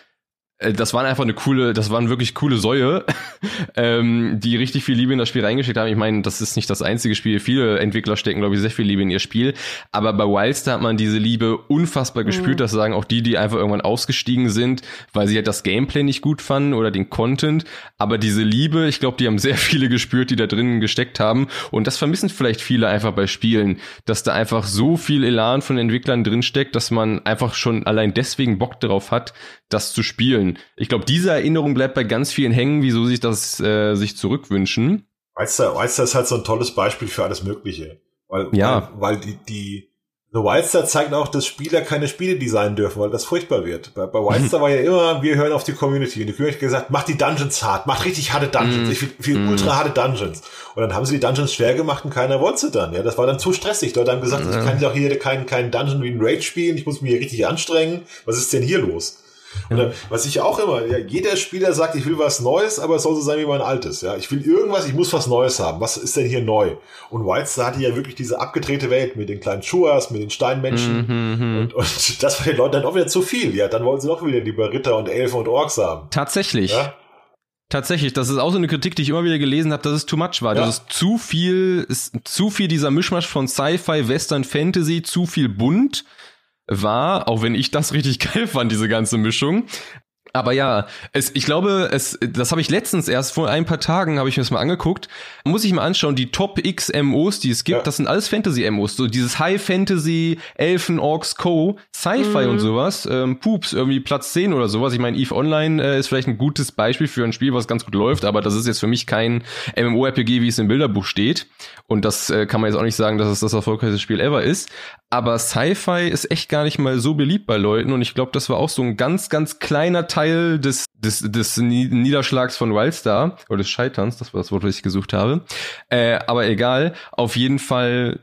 das waren einfach eine coole, das waren wirklich coole Säue, ähm, die richtig viel Liebe in das Spiel reingeschickt haben. Ich meine, das ist nicht das einzige Spiel. Viele Entwickler stecken, glaube ich, sehr viel Liebe in ihr Spiel. Aber bei Wildstar hat man diese Liebe unfassbar gespürt. Mhm. Das sagen auch die, die einfach irgendwann ausgestiegen sind, weil sie halt das Gameplay nicht gut fanden oder den Content. Aber diese Liebe, ich glaube, die haben sehr viele gespürt, die da drinnen gesteckt haben. Und das vermissen vielleicht viele einfach bei Spielen, dass da einfach so viel Elan von Entwicklern drinsteckt, dass man einfach schon allein deswegen Bock darauf hat, das zu spielen. Ich glaube, diese Erinnerung bleibt bei ganz vielen hängen, wieso sich das äh, sich zurückwünschen. Wildstar, Wildstar ist halt so ein tolles Beispiel für alles Mögliche. Weil, ja. weil, weil die, die The Wildstar zeigt auch, dass Spieler keine Spiele designen dürfen, weil das furchtbar wird. Bei, bei Wildstar war ja immer, wir hören auf die Community. Und die Community hat gesagt, macht die Dungeons hart, macht richtig harte Dungeons, mm. ich will, will mm. ultra harte Dungeons. Und dann haben sie die Dungeons schwer gemacht und keiner wollte sie dann. Ja, das war dann zu stressig. Leute haben gesagt, ja. ich kann doch hier keinen keinen Dungeon wie ein Raid spielen, ich muss mich hier richtig anstrengen. Was ist denn hier los? Oder was ich auch immer, ja, jeder Spieler sagt, ich will was Neues, aber es soll so sein wie mein altes. Ja, ich will irgendwas, ich muss was Neues haben. Was ist denn hier neu? Und Wildstar hatte ja wirklich diese abgedrehte Welt mit den kleinen Schuas, mit den Steinmenschen. Mhm, mhm, und, und, das war den Leuten dann auch wieder zu viel. Ja, dann wollten sie auch wieder lieber Ritter und Elfen und Orks haben. Tatsächlich. Ja? Tatsächlich, das ist auch so eine Kritik, die ich immer wieder gelesen habe, dass es too much war. Ja. Dass es zu viel, ist zu viel dieser Mischmasch von Sci-Fi, Western, Fantasy, zu viel bunt war, auch wenn ich das richtig geil fand, diese ganze Mischung. Aber ja, es, ich glaube, es, das habe ich letztens erst vor ein paar Tagen habe ich mir das mal angeguckt. Muss ich mal anschauen, die Top X MOs, die es gibt, ja. das sind alles Fantasy MOs, so dieses High Fantasy, Elfen, Orks, Co, Sci-Fi mhm. und sowas. Ähm, Poops irgendwie Platz 10 oder sowas. Ich meine, Eve Online äh, ist vielleicht ein gutes Beispiel für ein Spiel, was ganz gut läuft, aber das ist jetzt für mich kein MMORPG, wie es im Bilderbuch steht. Und das äh, kann man jetzt auch nicht sagen, dass es das erfolgreichste Spiel ever ist. Aber Sci-Fi ist echt gar nicht mal so beliebt bei Leuten und ich glaube, das war auch so ein ganz, ganz kleiner Teil des, des, des Niederschlags von Wildstar oder des Scheiterns, das war das Wort, was ich gesucht habe. Äh, aber egal, auf jeden Fall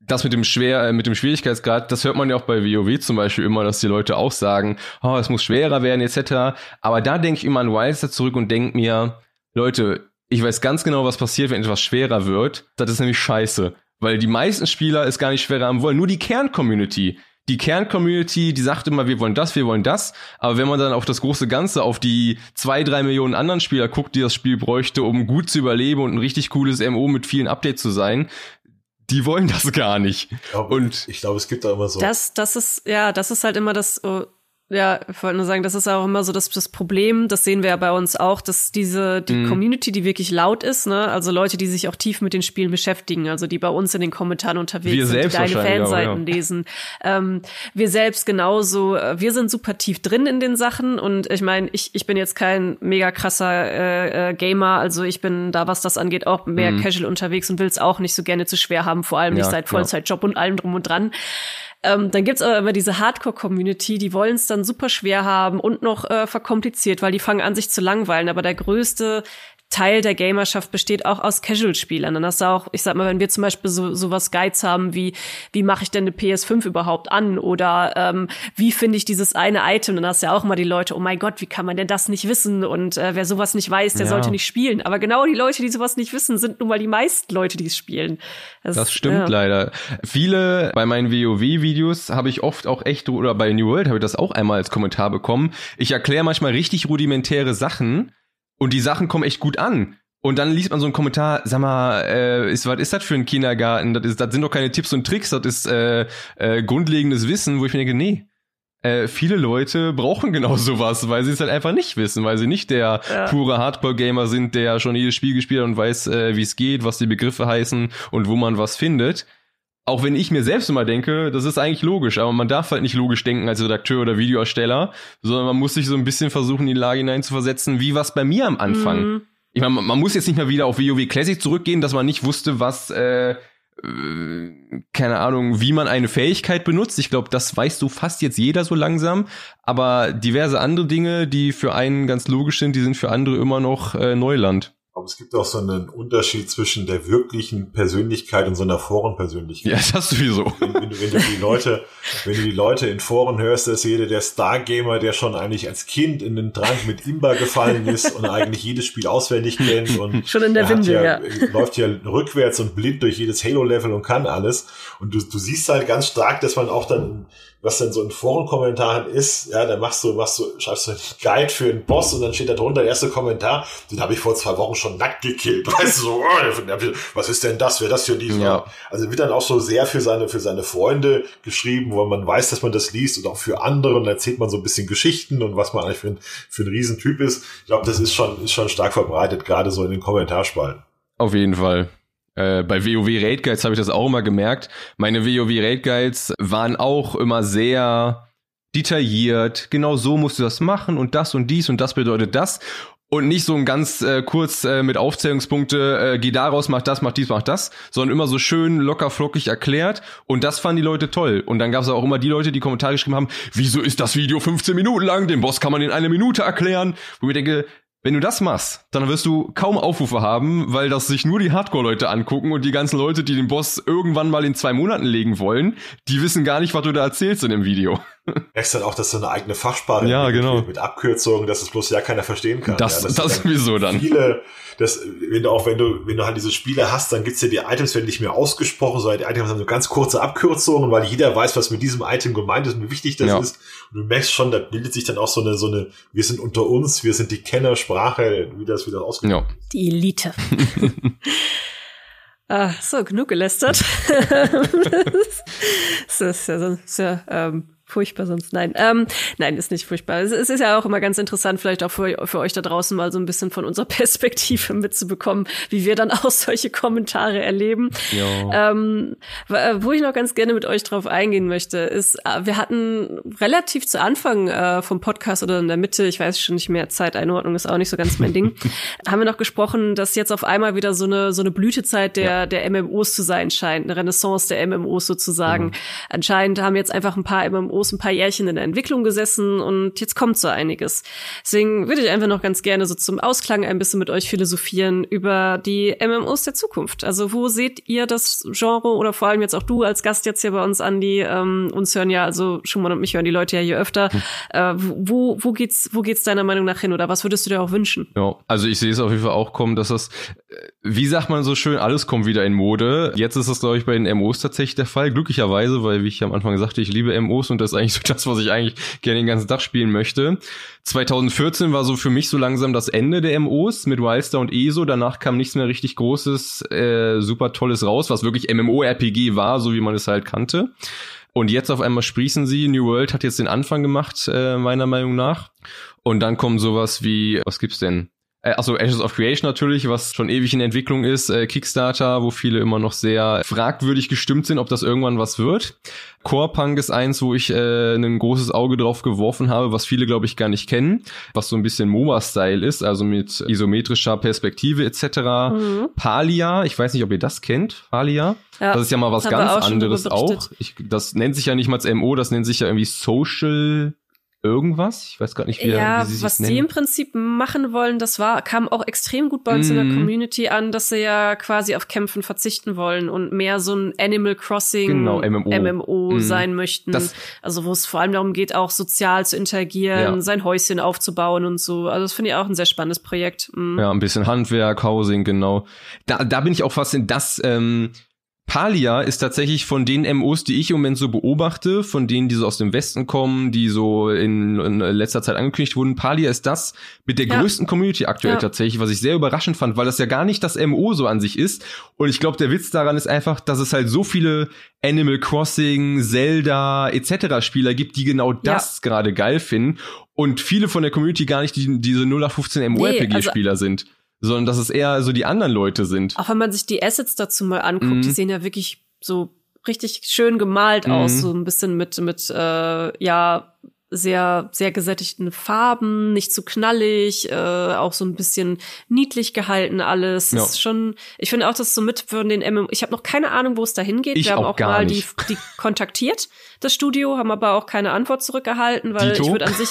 das mit dem schwer, äh, mit dem Schwierigkeitsgrad, das hört man ja auch bei WoW zum Beispiel immer, dass die Leute auch sagen, oh, es muss schwerer werden etc. Aber da denke ich immer an Wildstar zurück und denke mir, Leute, ich weiß ganz genau, was passiert, wenn etwas schwerer wird. Das ist nämlich scheiße. Weil die meisten Spieler es gar nicht schwerer haben wollen. Nur die Kern-Community. Die Kern-Community, die sagt immer, wir wollen das, wir wollen das. Aber wenn man dann auf das große Ganze, auf die zwei, drei Millionen anderen Spieler guckt, die das Spiel bräuchte, um gut zu überleben und ein richtig cooles MO mit vielen Updates zu sein, die wollen das gar nicht. Ich glaube, und ich glaube, es gibt da immer so. Das, das ist, ja, das ist halt immer das, uh ja, ich wollte nur sagen, das ist auch immer so das, das Problem, das sehen wir ja bei uns auch, dass diese, die mm. Community, die wirklich laut ist, ne, also Leute, die sich auch tief mit den Spielen beschäftigen, also die bei uns in den Kommentaren unterwegs wir sind, die deine Fanseiten auch, ja. lesen. Ähm, wir selbst genauso, wir sind super tief drin in den Sachen und ich meine, ich, ich bin jetzt kein mega krasser äh, äh, Gamer, also ich bin da, was das angeht, auch mehr mm. casual unterwegs und will es auch nicht so gerne zu schwer haben, vor allem ja, nicht seit Vollzeitjob und allem drum und dran. Ähm, dann gibt's aber immer diese Hardcore-Community, die wollen es dann super schwer haben und noch äh, verkompliziert, weil die fangen an, sich zu langweilen. Aber der größte Teil der Gamerschaft besteht auch aus Casual-Spielern. Dann hast du auch, ich sag mal, wenn wir zum Beispiel so, so was Guides haben wie, wie mache ich denn eine PS5 überhaupt an? Oder ähm, wie finde ich dieses eine Item? Dann hast du ja auch mal die Leute, oh mein Gott, wie kann man denn das nicht wissen? Und äh, wer sowas nicht weiß, der ja. sollte nicht spielen. Aber genau die Leute, die sowas nicht wissen, sind nun mal die meisten Leute, die es spielen. Das, das stimmt ja. leider. Viele bei meinen WoW-Videos habe ich oft auch echt, oder bei New World habe ich das auch einmal als Kommentar bekommen. Ich erkläre manchmal richtig rudimentäre Sachen und die Sachen kommen echt gut an. Und dann liest man so einen Kommentar, sag mal, äh, ist, was ist das für ein Kindergarten? Das, ist, das sind doch keine Tipps und Tricks, das ist äh, äh, grundlegendes Wissen, wo ich mir denke, nee, äh, viele Leute brauchen genau sowas, weil sie es halt einfach nicht wissen, weil sie nicht der ja. pure Hardcore-Gamer sind, der schon jedes Spiel gespielt hat und weiß, äh, wie es geht, was die Begriffe heißen und wo man was findet. Auch wenn ich mir selbst immer denke, das ist eigentlich logisch, aber man darf halt nicht logisch denken als Redakteur oder Videoersteller, sondern man muss sich so ein bisschen versuchen, in die Lage hineinzuversetzen, wie was bei mir am Anfang. Mhm. Ich meine, man muss jetzt nicht mehr wieder auf WoW Classic zurückgehen, dass man nicht wusste, was, äh, äh, keine Ahnung, wie man eine Fähigkeit benutzt. Ich glaube, das weiß so fast jetzt jeder so langsam. Aber diverse andere Dinge, die für einen ganz logisch sind, die sind für andere immer noch äh, Neuland. Es gibt auch so einen Unterschied zwischen der wirklichen Persönlichkeit und so einer Forenpersönlichkeit. Ja, das hast du sowieso. Wenn, wenn, du, wenn du die Leute, wenn du die Leute in Foren hörst, dass jeder der Stargamer, der schon eigentlich als Kind in den Trank mit Imba gefallen ist und eigentlich jedes Spiel auswendig kennt und schon in der Windel, ja, ja. läuft ja rückwärts und blind durch jedes Halo-Level und kann alles. Und du, du siehst halt ganz stark, dass man auch dann was dann so in Forenkommentaren ist, ja, dann machst du, machst du, schreibst du einen Guide für einen Boss und dann steht da drunter der erste Kommentar, den habe ich vor zwei Wochen schon nackt gekillt. Weißt du, so, oh, was ist denn das? Wer das für diesen? Ja. Also wird dann auch so sehr für seine, für seine Freunde geschrieben, wo man weiß, dass man das liest und auch für andere und erzählt man so ein bisschen Geschichten und was man eigentlich für ein, für ein Riesentyp ist. Ich glaube, das ist schon, ist schon stark verbreitet, gerade so in den Kommentarspalten. Auf jeden Fall. Äh, bei WoW Raid Guides habe ich das auch immer gemerkt. Meine WoW Raid Guides waren auch immer sehr detailliert. Genau so musst du das machen und das und dies und das bedeutet das. Und nicht so ein ganz äh, kurz äh, mit Aufzählungspunkte, äh, geh daraus, mach das, mach dies, mach das, sondern immer so schön locker flockig erklärt. Und das fanden die Leute toll. Und dann gab es auch immer die Leute, die Kommentare geschrieben haben, wieso ist das Video 15 Minuten lang? Den Boss kann man in einer Minute erklären. Wo ich denke, wenn du das machst, dann wirst du kaum Aufrufe haben, weil das sich nur die Hardcore-Leute angucken und die ganzen Leute, die den Boss irgendwann mal in zwei Monaten legen wollen, die wissen gar nicht, was du da erzählst in dem Video. Merkst dann auch, dass so eine eigene Fachsprache ja, genau. mit Abkürzungen, dass es bloß ja keiner verstehen kann. Das, ja, das, das sowieso dann. Viele, das, wenn du auch, wenn du, wenn du halt diese Spiele hast, dann gibt's ja die Items werden nicht mehr ausgesprochen, sondern die Items haben so ganz kurze Abkürzungen, weil jeder weiß, was mit diesem Item gemeint ist und wie wichtig das ja. ist. Und du merkst schon, da bildet sich dann auch so eine, so eine, wir sind unter uns, wir sind die Kennersprache, wie das wieder ausgedrückt ja. Die Elite. Ah, so, genug gelästert. das ist ja, das ist ja ähm, furchtbar sonst. Nein, ähm, nein, ist nicht furchtbar. Es, es, ist ja auch immer ganz interessant, vielleicht auch für, für euch da draußen mal so ein bisschen von unserer Perspektive mitzubekommen, wie wir dann auch solche Kommentare erleben. Ähm, wo ich noch ganz gerne mit euch drauf eingehen möchte, ist, äh, wir hatten relativ zu Anfang äh, vom Podcast oder in der Mitte, ich weiß schon nicht mehr, Zeiteinordnung ist auch nicht so ganz mein Ding, haben wir noch gesprochen, dass jetzt auf einmal wieder so eine so eine Blütezeit der ja. der MMOs zu sein scheint, eine Renaissance der MMOs sozusagen. Mhm. Anscheinend haben jetzt einfach ein paar MMOs MMOs ein paar Jährchen in der Entwicklung gesessen und jetzt kommt so einiges. Deswegen würde ich einfach noch ganz gerne so zum Ausklang ein bisschen mit euch philosophieren über die MMOs der Zukunft. Also wo seht ihr das Genre oder vor allem jetzt auch du als Gast jetzt hier bei uns, Andi, ähm, uns hören ja, also Schumann und mich hören die Leute ja hier öfter. Hm. Äh, wo, wo geht's, wo geht's deiner Meinung nach hin oder was würdest du dir auch wünschen? Ja, also ich sehe es auf jeden Fall auch kommen, dass das, äh, wie sagt man so schön, alles kommt wieder in Mode. Jetzt ist das, glaube ich, bei den MMOs tatsächlich der Fall, glücklicherweise, weil, wie ich am Anfang sagte, ich liebe MMOs und das ist eigentlich so das, was ich eigentlich gerne den ganzen Tag spielen möchte. 2014 war so für mich so langsam das Ende der MOs mit Wildstar und ESO. Danach kam nichts mehr richtig Großes, äh, super Tolles raus, was wirklich MMO-RPG war, so wie man es halt kannte. Und jetzt auf einmal sprießen sie. New World hat jetzt den Anfang gemacht, äh, meiner Meinung nach. Und dann kommt sowas wie, was gibt's denn? Also Ashes of Creation natürlich, was schon ewig in Entwicklung ist, äh, Kickstarter, wo viele immer noch sehr fragwürdig gestimmt sind, ob das irgendwann was wird. Core Punk ist eins, wo ich äh, ein großes Auge drauf geworfen habe, was viele, glaube ich, gar nicht kennen, was so ein bisschen MOBA-Style ist, also mit isometrischer Perspektive etc. Mhm. Palia, ich weiß nicht, ob ihr das kennt, Palia. Ja, das ist ja mal was ganz auch anderes auch. Ich, das nennt sich ja nicht mal MO, das nennt sich ja irgendwie Social irgendwas. Ich weiß gar nicht, wie, ja, wie sie was nennen. die im Prinzip machen wollen, das war kam auch extrem gut bei uns mm. in der mhm. Community an, dass sie ja quasi auf Kämpfen verzichten wollen und mehr so ein Animal Crossing genau, MMO, MMO mm. sein möchten. Das, also wo es vor allem darum geht, auch sozial zu interagieren, ja. sein Häuschen aufzubauen und so. Also das finde ich auch ein sehr spannendes Projekt. Mm. Ja, ein bisschen Handwerk, Housing, genau. Da, da bin ich auch fast in das ähm, Palia ist tatsächlich von den MOs, die ich im Moment so beobachte, von denen, die so aus dem Westen kommen, die so in, in letzter Zeit angekündigt wurden. Palia ist das mit der ja. größten Community aktuell ja. tatsächlich, was ich sehr überraschend fand, weil das ja gar nicht das MO so an sich ist. Und ich glaube, der Witz daran ist einfach, dass es halt so viele Animal Crossing, Zelda etc. Spieler gibt, die genau das ja. gerade geil finden. Und viele von der Community gar nicht die, diese 0815 MORPG-Spieler nee, also sind sondern dass es eher so die anderen Leute sind. Auch wenn man sich die Assets dazu mal anguckt, mhm. die sehen ja wirklich so richtig schön gemalt mhm. aus, so ein bisschen mit mit äh, ja sehr sehr gesättigten Farben, nicht zu knallig, äh, auch so ein bisschen niedlich gehalten alles. Ja. ist schon, ich finde auch, dass so mit für den MMO. Ich habe noch keine Ahnung, wo es dahin geht. Ich Wir haben auch, auch mal die, die kontaktiert, das Studio, haben aber auch keine Antwort zurückgehalten, weil Dito? ich würde an sich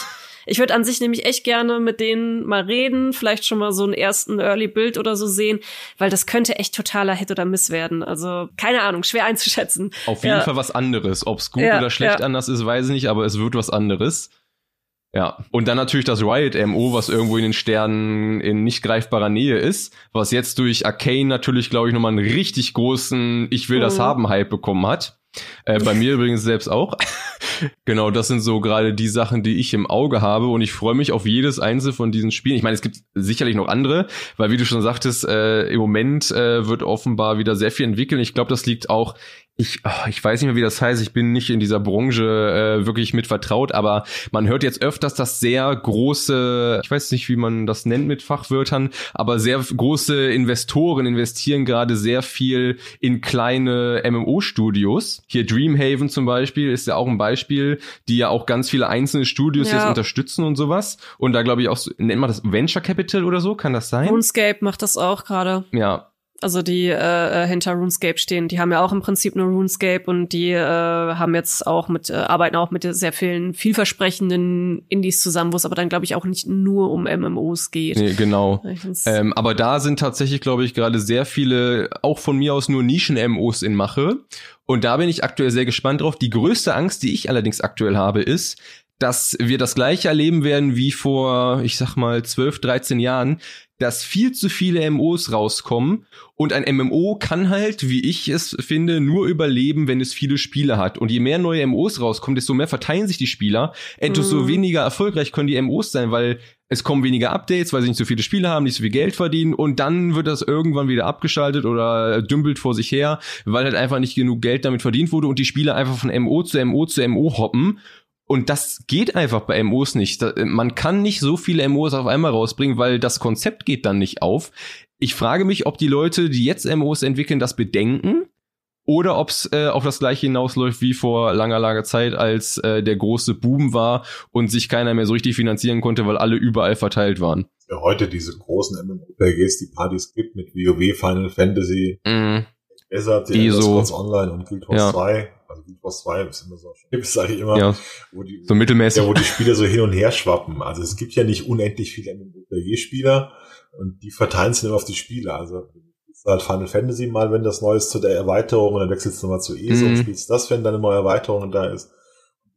Ich würde an sich nämlich echt gerne mit denen mal reden, vielleicht schon mal so einen ersten Early Build oder so sehen, weil das könnte echt totaler Hit oder Miss werden. Also keine Ahnung, schwer einzuschätzen. Auf jeden ja. Fall was anderes. Ob's gut ja, oder schlecht ja. anders ist, weiß ich nicht, aber es wird was anderes. Ja, und dann natürlich das Riot MO, was irgendwo in den Sternen in nicht greifbarer Nähe ist, was jetzt durch Arcane natürlich, glaube ich, nochmal einen richtig großen Ich will das mhm. haben Hype bekommen hat. Äh, bei mir übrigens selbst auch. genau, das sind so gerade die Sachen, die ich im Auge habe und ich freue mich auf jedes einzelne von diesen Spielen. Ich meine, es gibt sicherlich noch andere, weil wie du schon sagtest, äh, im Moment äh, wird offenbar wieder sehr viel entwickeln. Ich glaube, das liegt auch ich, oh, ich weiß nicht mehr, wie das heißt, ich bin nicht in dieser Branche äh, wirklich mit vertraut, aber man hört jetzt öfters, dass sehr große, ich weiß nicht, wie man das nennt mit Fachwörtern, aber sehr große Investoren investieren gerade sehr viel in kleine MMO-Studios. Hier Dreamhaven zum Beispiel ist ja auch ein Beispiel, die ja auch ganz viele einzelne Studios ja. jetzt unterstützen und sowas. Und da glaube ich auch, nennt man das Venture Capital oder so, kann das sein? RuneScape macht das auch gerade. Ja, also die äh, äh, hinter RuneScape stehen, die haben ja auch im Prinzip nur RuneScape und die äh, haben jetzt auch mit äh, arbeiten auch mit sehr vielen vielversprechenden Indies zusammen, wo es aber dann glaube ich auch nicht nur um MMOs geht. Nee, genau. Ähm, aber da sind tatsächlich glaube ich gerade sehr viele auch von mir aus nur Nischen MMOs in Mache und da bin ich aktuell sehr gespannt drauf. Die größte Angst, die ich allerdings aktuell habe, ist, dass wir das gleiche erleben werden wie vor, ich sag mal, 12, 13 Jahren, dass viel zu viele MMOs rauskommen und ein MMO kann halt, wie ich es finde, nur überleben, wenn es viele Spieler hat. Und je mehr neue MMOs rauskommen, desto mehr verteilen sich die Spieler, desto mhm. weniger erfolgreich können die MMOs sein, weil es kommen weniger Updates, weil sie nicht so viele Spiele haben, nicht so viel Geld verdienen und dann wird das irgendwann wieder abgeschaltet oder dümpelt vor sich her, weil halt einfach nicht genug Geld damit verdient wurde und die Spieler einfach von MO zu MO zu MO hoppen und das geht einfach bei MOs nicht. Man kann nicht so viele MOs auf einmal rausbringen, weil das Konzept geht dann nicht auf. Ich frage mich, ob die Leute, die jetzt MOs entwickeln, das bedenken oder ob es äh, auf das gleiche hinausläuft wie vor langer, langer Zeit, als äh, der große Boom war und sich keiner mehr so richtig finanzieren konnte, weil alle überall verteilt waren. Ja, heute diese großen MMORPGs, die Partys gibt mit WoW, Final Fantasy, mm. Blizzard, die Online und Guild Wars ja. 2 also Guild Wars 2 ist immer so sage ich immer, ja, wo die, so mittelmäßig. Ja, wo die Spieler so hin und her schwappen. Also es gibt ja nicht unendlich viele MMORPG-Spieler und die verteilen sich immer auf die Spieler. Also halt Final Fantasy mal, wenn das Neues zu der Erweiterung und dann wechselst du mal zu ESO mhm. und spielst das, wenn da eine neue Erweiterung da ist.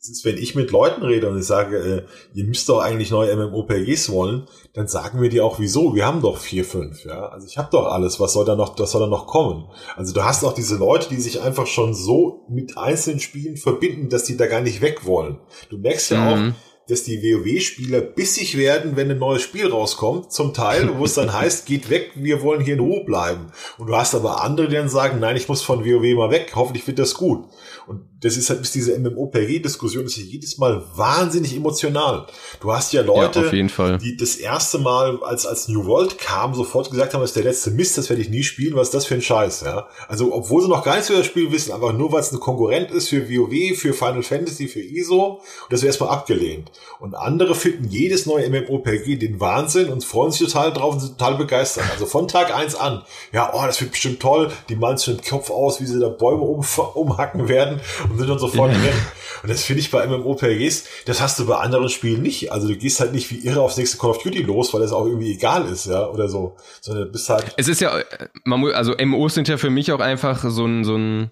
Das ist, wenn ich mit Leuten rede und ich sage, äh, ihr müsst doch eigentlich neue MMORPGs wollen, dann sagen wir dir auch wieso. Wir haben doch vier, fünf, ja. Also ich habe doch alles. Was soll da noch, was soll da noch kommen? Also du hast auch diese Leute, die sich einfach schon so mit einzelnen Spielen verbinden, dass die da gar nicht weg wollen. Du merkst ja mhm. auch, dass die WoW-Spieler bissig werden, wenn ein neues Spiel rauskommt, zum Teil, wo es dann heißt, geht weg, wir wollen hier in Ruhe bleiben. Und du hast aber andere, die dann sagen, nein, ich muss von WoW mal weg, hoffentlich wird das gut. Und das ist halt bis diese MMOPG-Diskussion ist ja jedes Mal wahnsinnig emotional. Du hast ja Leute, ja, die das erste Mal, als, als New World kam, sofort gesagt haben, das ist der letzte Mist, das werde ich nie spielen, was ist das für ein Scheiß, ja. Also, obwohl sie noch gar nichts über das Spiel wissen, einfach nur, weil es ein Konkurrent ist für WoW, für Final Fantasy, für ISO, und das wird erstmal abgelehnt. Und andere finden jedes neue MMOPG den Wahnsinn und freuen sich total drauf und sind total begeistert. Also von Tag eins an, ja, oh, das wird bestimmt toll, die malen sich den Kopf aus, wie sie da Bäume um, umhacken werden und sind dann sofort drin. Und das finde ich bei MMORPGs, das hast du bei anderen Spielen nicht. Also du gehst halt nicht wie irre aufs nächste Call of Duty los, weil das auch irgendwie egal ist, ja, oder so. Sondern bist halt. Es ist ja, man muss, also MMOs sind ja für mich auch einfach so ein, so ein,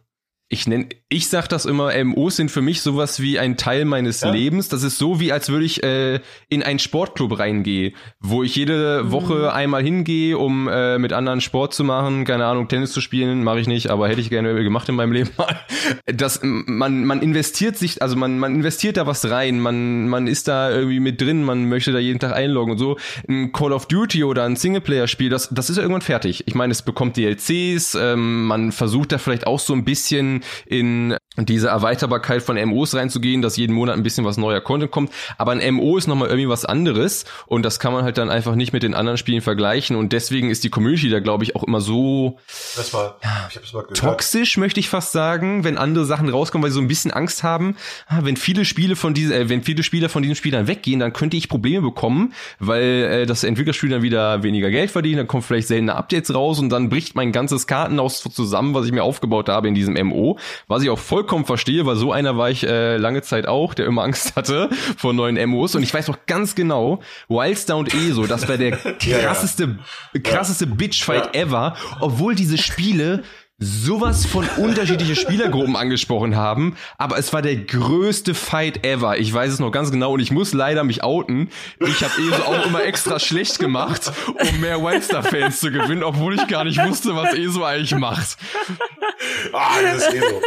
ich nenne, ich sag das immer, MOs sind für mich sowas wie ein Teil meines ja. Lebens. Das ist so, wie als würde ich äh, in einen Sportclub reingehen, wo ich jede mhm. Woche einmal hingehe, um äh, mit anderen Sport zu machen. Keine Ahnung, Tennis zu spielen, mache ich nicht, aber hätte ich gerne gemacht in meinem Leben mal. Das, man, man investiert sich, also man, man investiert da was rein, man, man ist da irgendwie mit drin, man möchte da jeden Tag einloggen und so. Ein Call of Duty oder ein Singleplayer-Spiel, das, das ist ja irgendwann fertig. Ich meine, es bekommt DLCs, ähm, man versucht da vielleicht auch so ein bisschen in diese Erweiterbarkeit von MOs reinzugehen, dass jeden Monat ein bisschen was neuer Content kommt. Aber ein MO ist nochmal irgendwie was anderes und das kann man halt dann einfach nicht mit den anderen Spielen vergleichen und deswegen ist die Community da, glaube ich, auch immer so war, toxisch, möchte ich fast sagen, wenn andere Sachen rauskommen, weil sie so ein bisschen Angst haben, ah, wenn viele Spiele von diesen, äh, wenn viele Spieler von diesen Spielern weggehen, dann könnte ich Probleme bekommen, weil äh, das Entwicklerspiel dann wieder weniger Geld verdienen, dann kommen vielleicht seltene Updates raus und dann bricht mein ganzes Kartenhaus zusammen, was ich mir aufgebaut habe in diesem MO, was ich auch voll vollkommen verstehe, weil so einer war ich äh, lange Zeit auch, der immer Angst hatte vor neuen MOs. Und ich weiß noch ganz genau, Wildstar und ESO, das war der krasseste, krasseste Bitchfight ever, obwohl diese Spiele sowas von unterschiedliche Spielergruppen angesprochen haben, aber es war der größte Fight ever. Ich weiß es noch ganz genau und ich muss leider mich outen. Ich habe ESO auch immer extra schlecht gemacht, um mehr Wildstar-Fans zu gewinnen, obwohl ich gar nicht wusste, was ESO eigentlich macht. Ah, das ist ESO.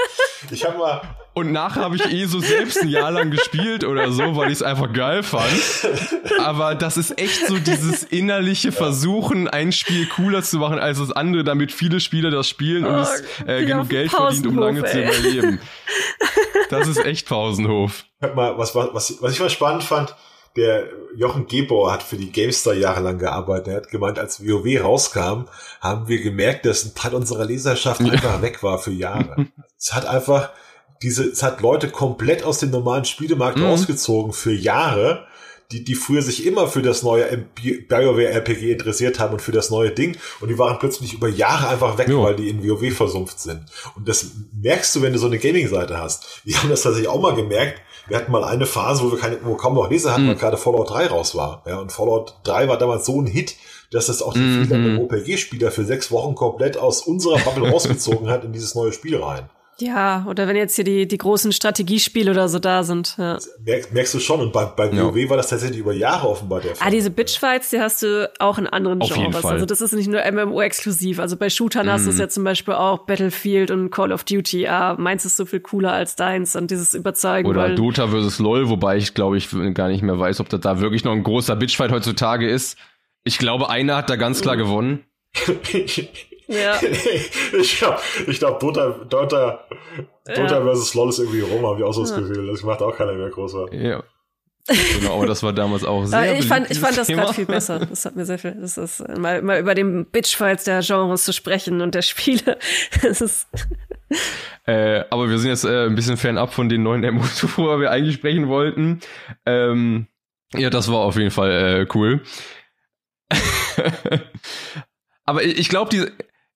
Ich habe mal und nachher habe ich eh so selbst ein Jahr lang gespielt oder so, weil ich es einfach geil fand. Aber das ist echt so dieses innerliche Versuchen, ein Spiel cooler zu machen als das andere, damit viele Spieler das spielen und oh, es äh, genug Geld verdient, um lange ey. zu überleben. Das ist echt Pausenhof. Hört mal, was, was, was ich mal spannend fand, der Jochen Gebauer hat für die GameStar jahrelang gearbeitet. Er hat gemeint, als WoW rauskam, haben wir gemerkt, dass ein Teil unserer Leserschaft einfach weg war für Jahre. Es hat einfach, diese, es hat Leute komplett aus dem normalen Spielemarkt mhm. rausgezogen für Jahre, die, die früher sich immer für das neue BioWare RPG interessiert haben und für das neue Ding und die waren plötzlich über Jahre einfach weg, jo. weil die in WoW versumpft sind. Und das merkst du, wenn du so eine Gaming-Seite hast. Wir haben das tatsächlich auch mal gemerkt. Wir hatten mal eine Phase, wo wir keine, wo kaum noch Leser hatten, mhm. weil gerade Fallout 3 raus war. Ja, und Fallout 3 war damals so ein Hit, dass das auch die mhm. viele OPG-Spieler für sechs Wochen komplett aus unserer Bubble rausgezogen hat in dieses neue Spiel rein. Ja, oder wenn jetzt hier die, die großen Strategiespiele oder so da sind. Ja. Merkst, merkst du schon, und bei, bei WoW ja. war das tatsächlich über Jahre offenbar der Fall. Ah, diese Bitchfights, die hast du auch in anderen Auf Genres. Also das ist nicht nur MMO-exklusiv. Also bei Shootern mm. hast du es mhm. ja zum Beispiel auch Battlefield und Call of Duty. Ah, meins ist so viel cooler als deins und dieses Überzeugen. Oder Dota versus LOL, wobei ich glaube ich gar nicht mehr weiß, ob das da wirklich noch ein großer Bitchfight heutzutage ist. Ich glaube, einer hat da ganz klar mhm. gewonnen. Ja. ich glaube, ich glaub, Dota, Dota, Dota ja. versus LoL ist irgendwie rum, habe ich auch so das ja. Gefühl. Das macht auch keiner mehr groß was. Ja. genau, aber das war damals auch sehr Ich fand, ich fand das gerade viel besser. Das hat mir sehr viel, das ist, mal, mal über den Bitchfights der Genres zu sprechen und der Spiele. Das ist. äh, aber wir sind jetzt äh, ein bisschen fernab von den neuen MOs, worüber wir eigentlich sprechen wollten. Ähm, ja, das war auf jeden Fall äh, cool. aber ich glaube, diese,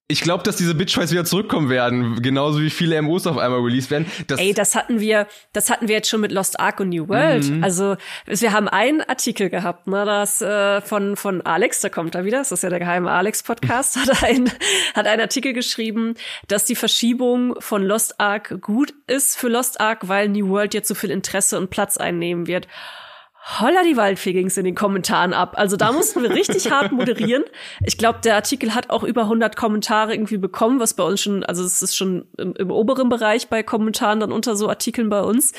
ich glaube, dass diese Bitchfights wieder zurückkommen werden, genauso wie viele MOs auf einmal released werden. Das Ey, das hatten wir, das hatten wir jetzt schon mit Lost Ark und New World. Mhm. Also wir haben einen Artikel gehabt, ne, das äh, von von Alex, da kommt er wieder, das ist ja der geheime Alex Podcast, hat ein hat einen Artikel geschrieben, dass die Verschiebung von Lost Ark gut ist für Lost Ark, weil New World jetzt so viel Interesse und Platz einnehmen wird. Holla die Waldfee ging's in den Kommentaren ab. Also da mussten wir richtig hart moderieren. Ich glaube, der Artikel hat auch über 100 Kommentare irgendwie bekommen, was bei uns schon, also es ist schon im, im oberen Bereich bei Kommentaren dann unter so Artikeln bei uns.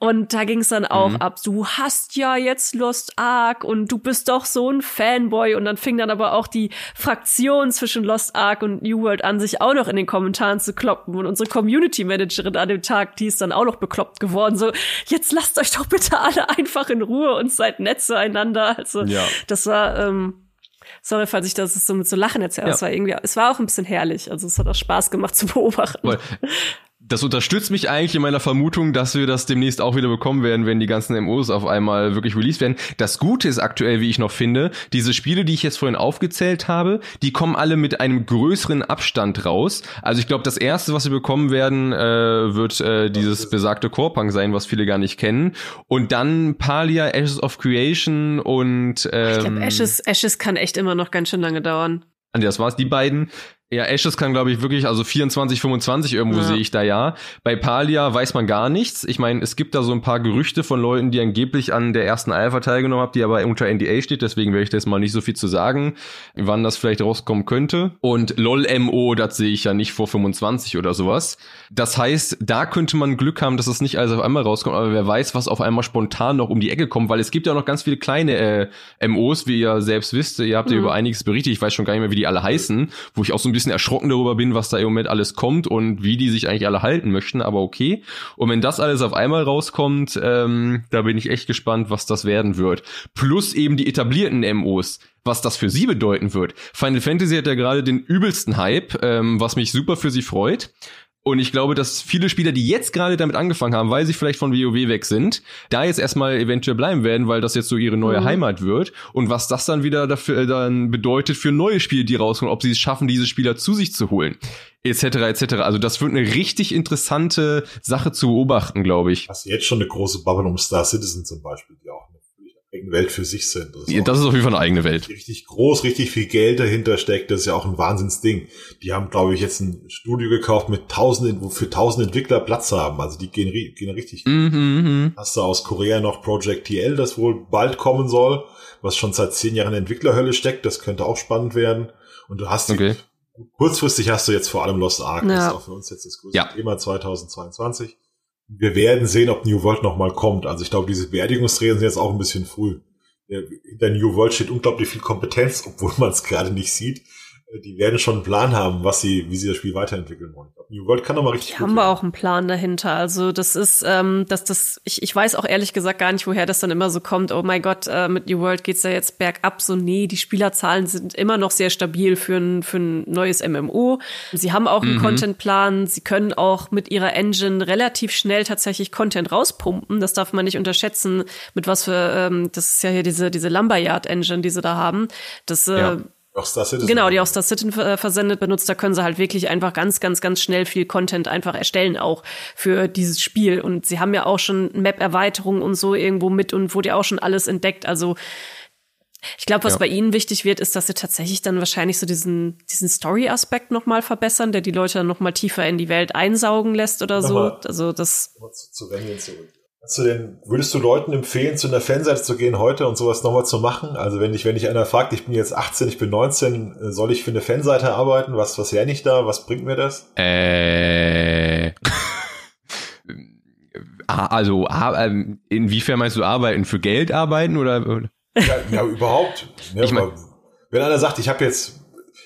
Und da ging's dann auch mhm. ab. Du hast ja jetzt Lost Ark und du bist doch so ein Fanboy. Und dann fing dann aber auch die Fraktion zwischen Lost Ark und New World an, sich auch noch in den Kommentaren zu kloppen. Und unsere Community Managerin an dem Tag, die ist dann auch noch bekloppt geworden. So, jetzt lasst euch doch bitte alle einfach in Ruhe und seid nett zueinander. Also ja. das war, ähm, sorry, falls ich das so mit so Lachen erzähle, ja. es war irgendwie, es war auch ein bisschen herrlich. Also es hat auch Spaß gemacht zu beobachten. Weil das unterstützt mich eigentlich in meiner Vermutung, dass wir das demnächst auch wieder bekommen werden, wenn die ganzen MOs auf einmal wirklich released werden. Das Gute ist aktuell, wie ich noch finde, diese Spiele, die ich jetzt vorhin aufgezählt habe, die kommen alle mit einem größeren Abstand raus. Also ich glaube, das erste, was wir bekommen werden, äh, wird äh, dieses besagte Core-Punk sein, was viele gar nicht kennen. Und dann Palia, Ashes of Creation und ähm, Ich glaube, Ashes, Ashes kann echt immer noch ganz schön lange dauern. Das war's, die beiden. Ja, Ashes kann, glaube ich, wirklich, also 24, 25 irgendwo ja. sehe ich da ja. Bei Palia weiß man gar nichts. Ich meine, es gibt da so ein paar Gerüchte von Leuten, die angeblich an der ersten Alpha teilgenommen haben, die aber unter NDA steht, deswegen werde ich das mal nicht so viel zu sagen, wann das vielleicht rauskommen könnte. Und LOL-MO, das sehe ich ja nicht vor 25 oder sowas. Das heißt, da könnte man Glück haben, dass es nicht alles auf einmal rauskommt, aber wer weiß, was auf einmal spontan noch um die Ecke kommt, weil es gibt ja noch ganz viele kleine äh, MOs, wie ihr selbst wisst. Ihr habt mhm. ja über einiges berichtet, ich weiß schon gar nicht mehr, wie die alle heißen, wo ich auch so ein bisschen erschrocken darüber bin, was da im Moment alles kommt und wie die sich eigentlich alle halten möchten, aber okay. Und wenn das alles auf einmal rauskommt, ähm, da bin ich echt gespannt, was das werden wird. Plus eben die etablierten MOs was das für sie bedeuten wird. Final Fantasy hat ja gerade den übelsten Hype, ähm, was mich super für sie freut. Und ich glaube, dass viele Spieler, die jetzt gerade damit angefangen haben, weil sie vielleicht von WoW weg sind, da jetzt erstmal eventuell bleiben werden, weil das jetzt so ihre neue mhm. Heimat wird. Und was das dann wieder dafür äh, dann bedeutet für neue Spiele, die rauskommen, ob sie es schaffen, diese Spieler zu sich zu holen, etc. etc. Also das wird eine richtig interessante Sache zu beobachten, glaube ich. Hast jetzt schon eine große Bubble um Star Citizen zum Beispiel, die auch Welt für sich sind. Das ist, ja, das ist auf jeden Fall eine eigene Welt. Richtig groß, richtig viel Geld dahinter steckt. Das ist ja auch ein Wahnsinnsding. Die haben, glaube ich, jetzt ein Studio gekauft mit tausend, wo für tausend Entwickler Platz haben. Also die gehen, gehen richtig. Mhm, mhm, Hast du aus Korea noch Project TL, das wohl bald kommen soll, was schon seit zehn Jahren in Entwicklerhölle steckt. Das könnte auch spannend werden. Und du hast okay. die, kurzfristig hast du jetzt vor allem Lost Ark. Ja. Das ist auch für uns jetzt das größte ja. Thema 2022 wir werden sehen, ob New World nochmal kommt. Also ich glaube, diese Beerdigungsreden sind jetzt auch ein bisschen früh. Hinter New World steht unglaublich viel Kompetenz, obwohl man es gerade nicht sieht die werden schon einen Plan haben, was sie, wie sie das Spiel weiterentwickeln wollen. New World kann doch mal richtig. Die haben wir auch einen Plan dahinter. Also das ist, ähm, dass das, ich, ich weiß auch ehrlich gesagt gar nicht, woher das dann immer so kommt. Oh mein Gott, äh, mit New World geht's ja jetzt bergab. So nee, die Spielerzahlen sind immer noch sehr stabil für ein für ein neues MMO. Sie haben auch einen mhm. Contentplan. Sie können auch mit ihrer Engine relativ schnell tatsächlich Content rauspumpen. Das darf man nicht unterschätzen. Mit was für, ähm, das ist ja hier diese diese Lumberyard Engine, die sie da haben. Das äh, ja auch Star Citizen. Genau, die auch Star Citizen versendet benutzt. Da können sie halt wirklich einfach ganz, ganz, ganz schnell viel Content einfach erstellen auch für dieses Spiel. Und sie haben ja auch schon Map-Erweiterungen und so irgendwo mit und wurde ja auch schon alles entdeckt. Also ich glaube, was ja. bei ihnen wichtig wird, ist, dass sie tatsächlich dann wahrscheinlich so diesen, diesen Story-Aspekt nochmal verbessern, der die Leute dann nochmal tiefer in die Welt einsaugen lässt oder nochmal, so. Also das. Zu, zu Vengeance zurück. Du denn, würdest du Leuten empfehlen, zu einer Fanseite zu gehen heute und sowas nochmal zu machen? Also wenn ich, wenn dich einer fragt, ich bin jetzt 18, ich bin 19, äh, soll ich für eine Fanseite arbeiten? Was, was lerne ich da? Was bringt mir das? Äh. also, ähm, inwiefern meinst du arbeiten? Für Geld arbeiten oder? Ja, ja überhaupt. Ja, ich mein, wenn einer sagt, ich habe jetzt,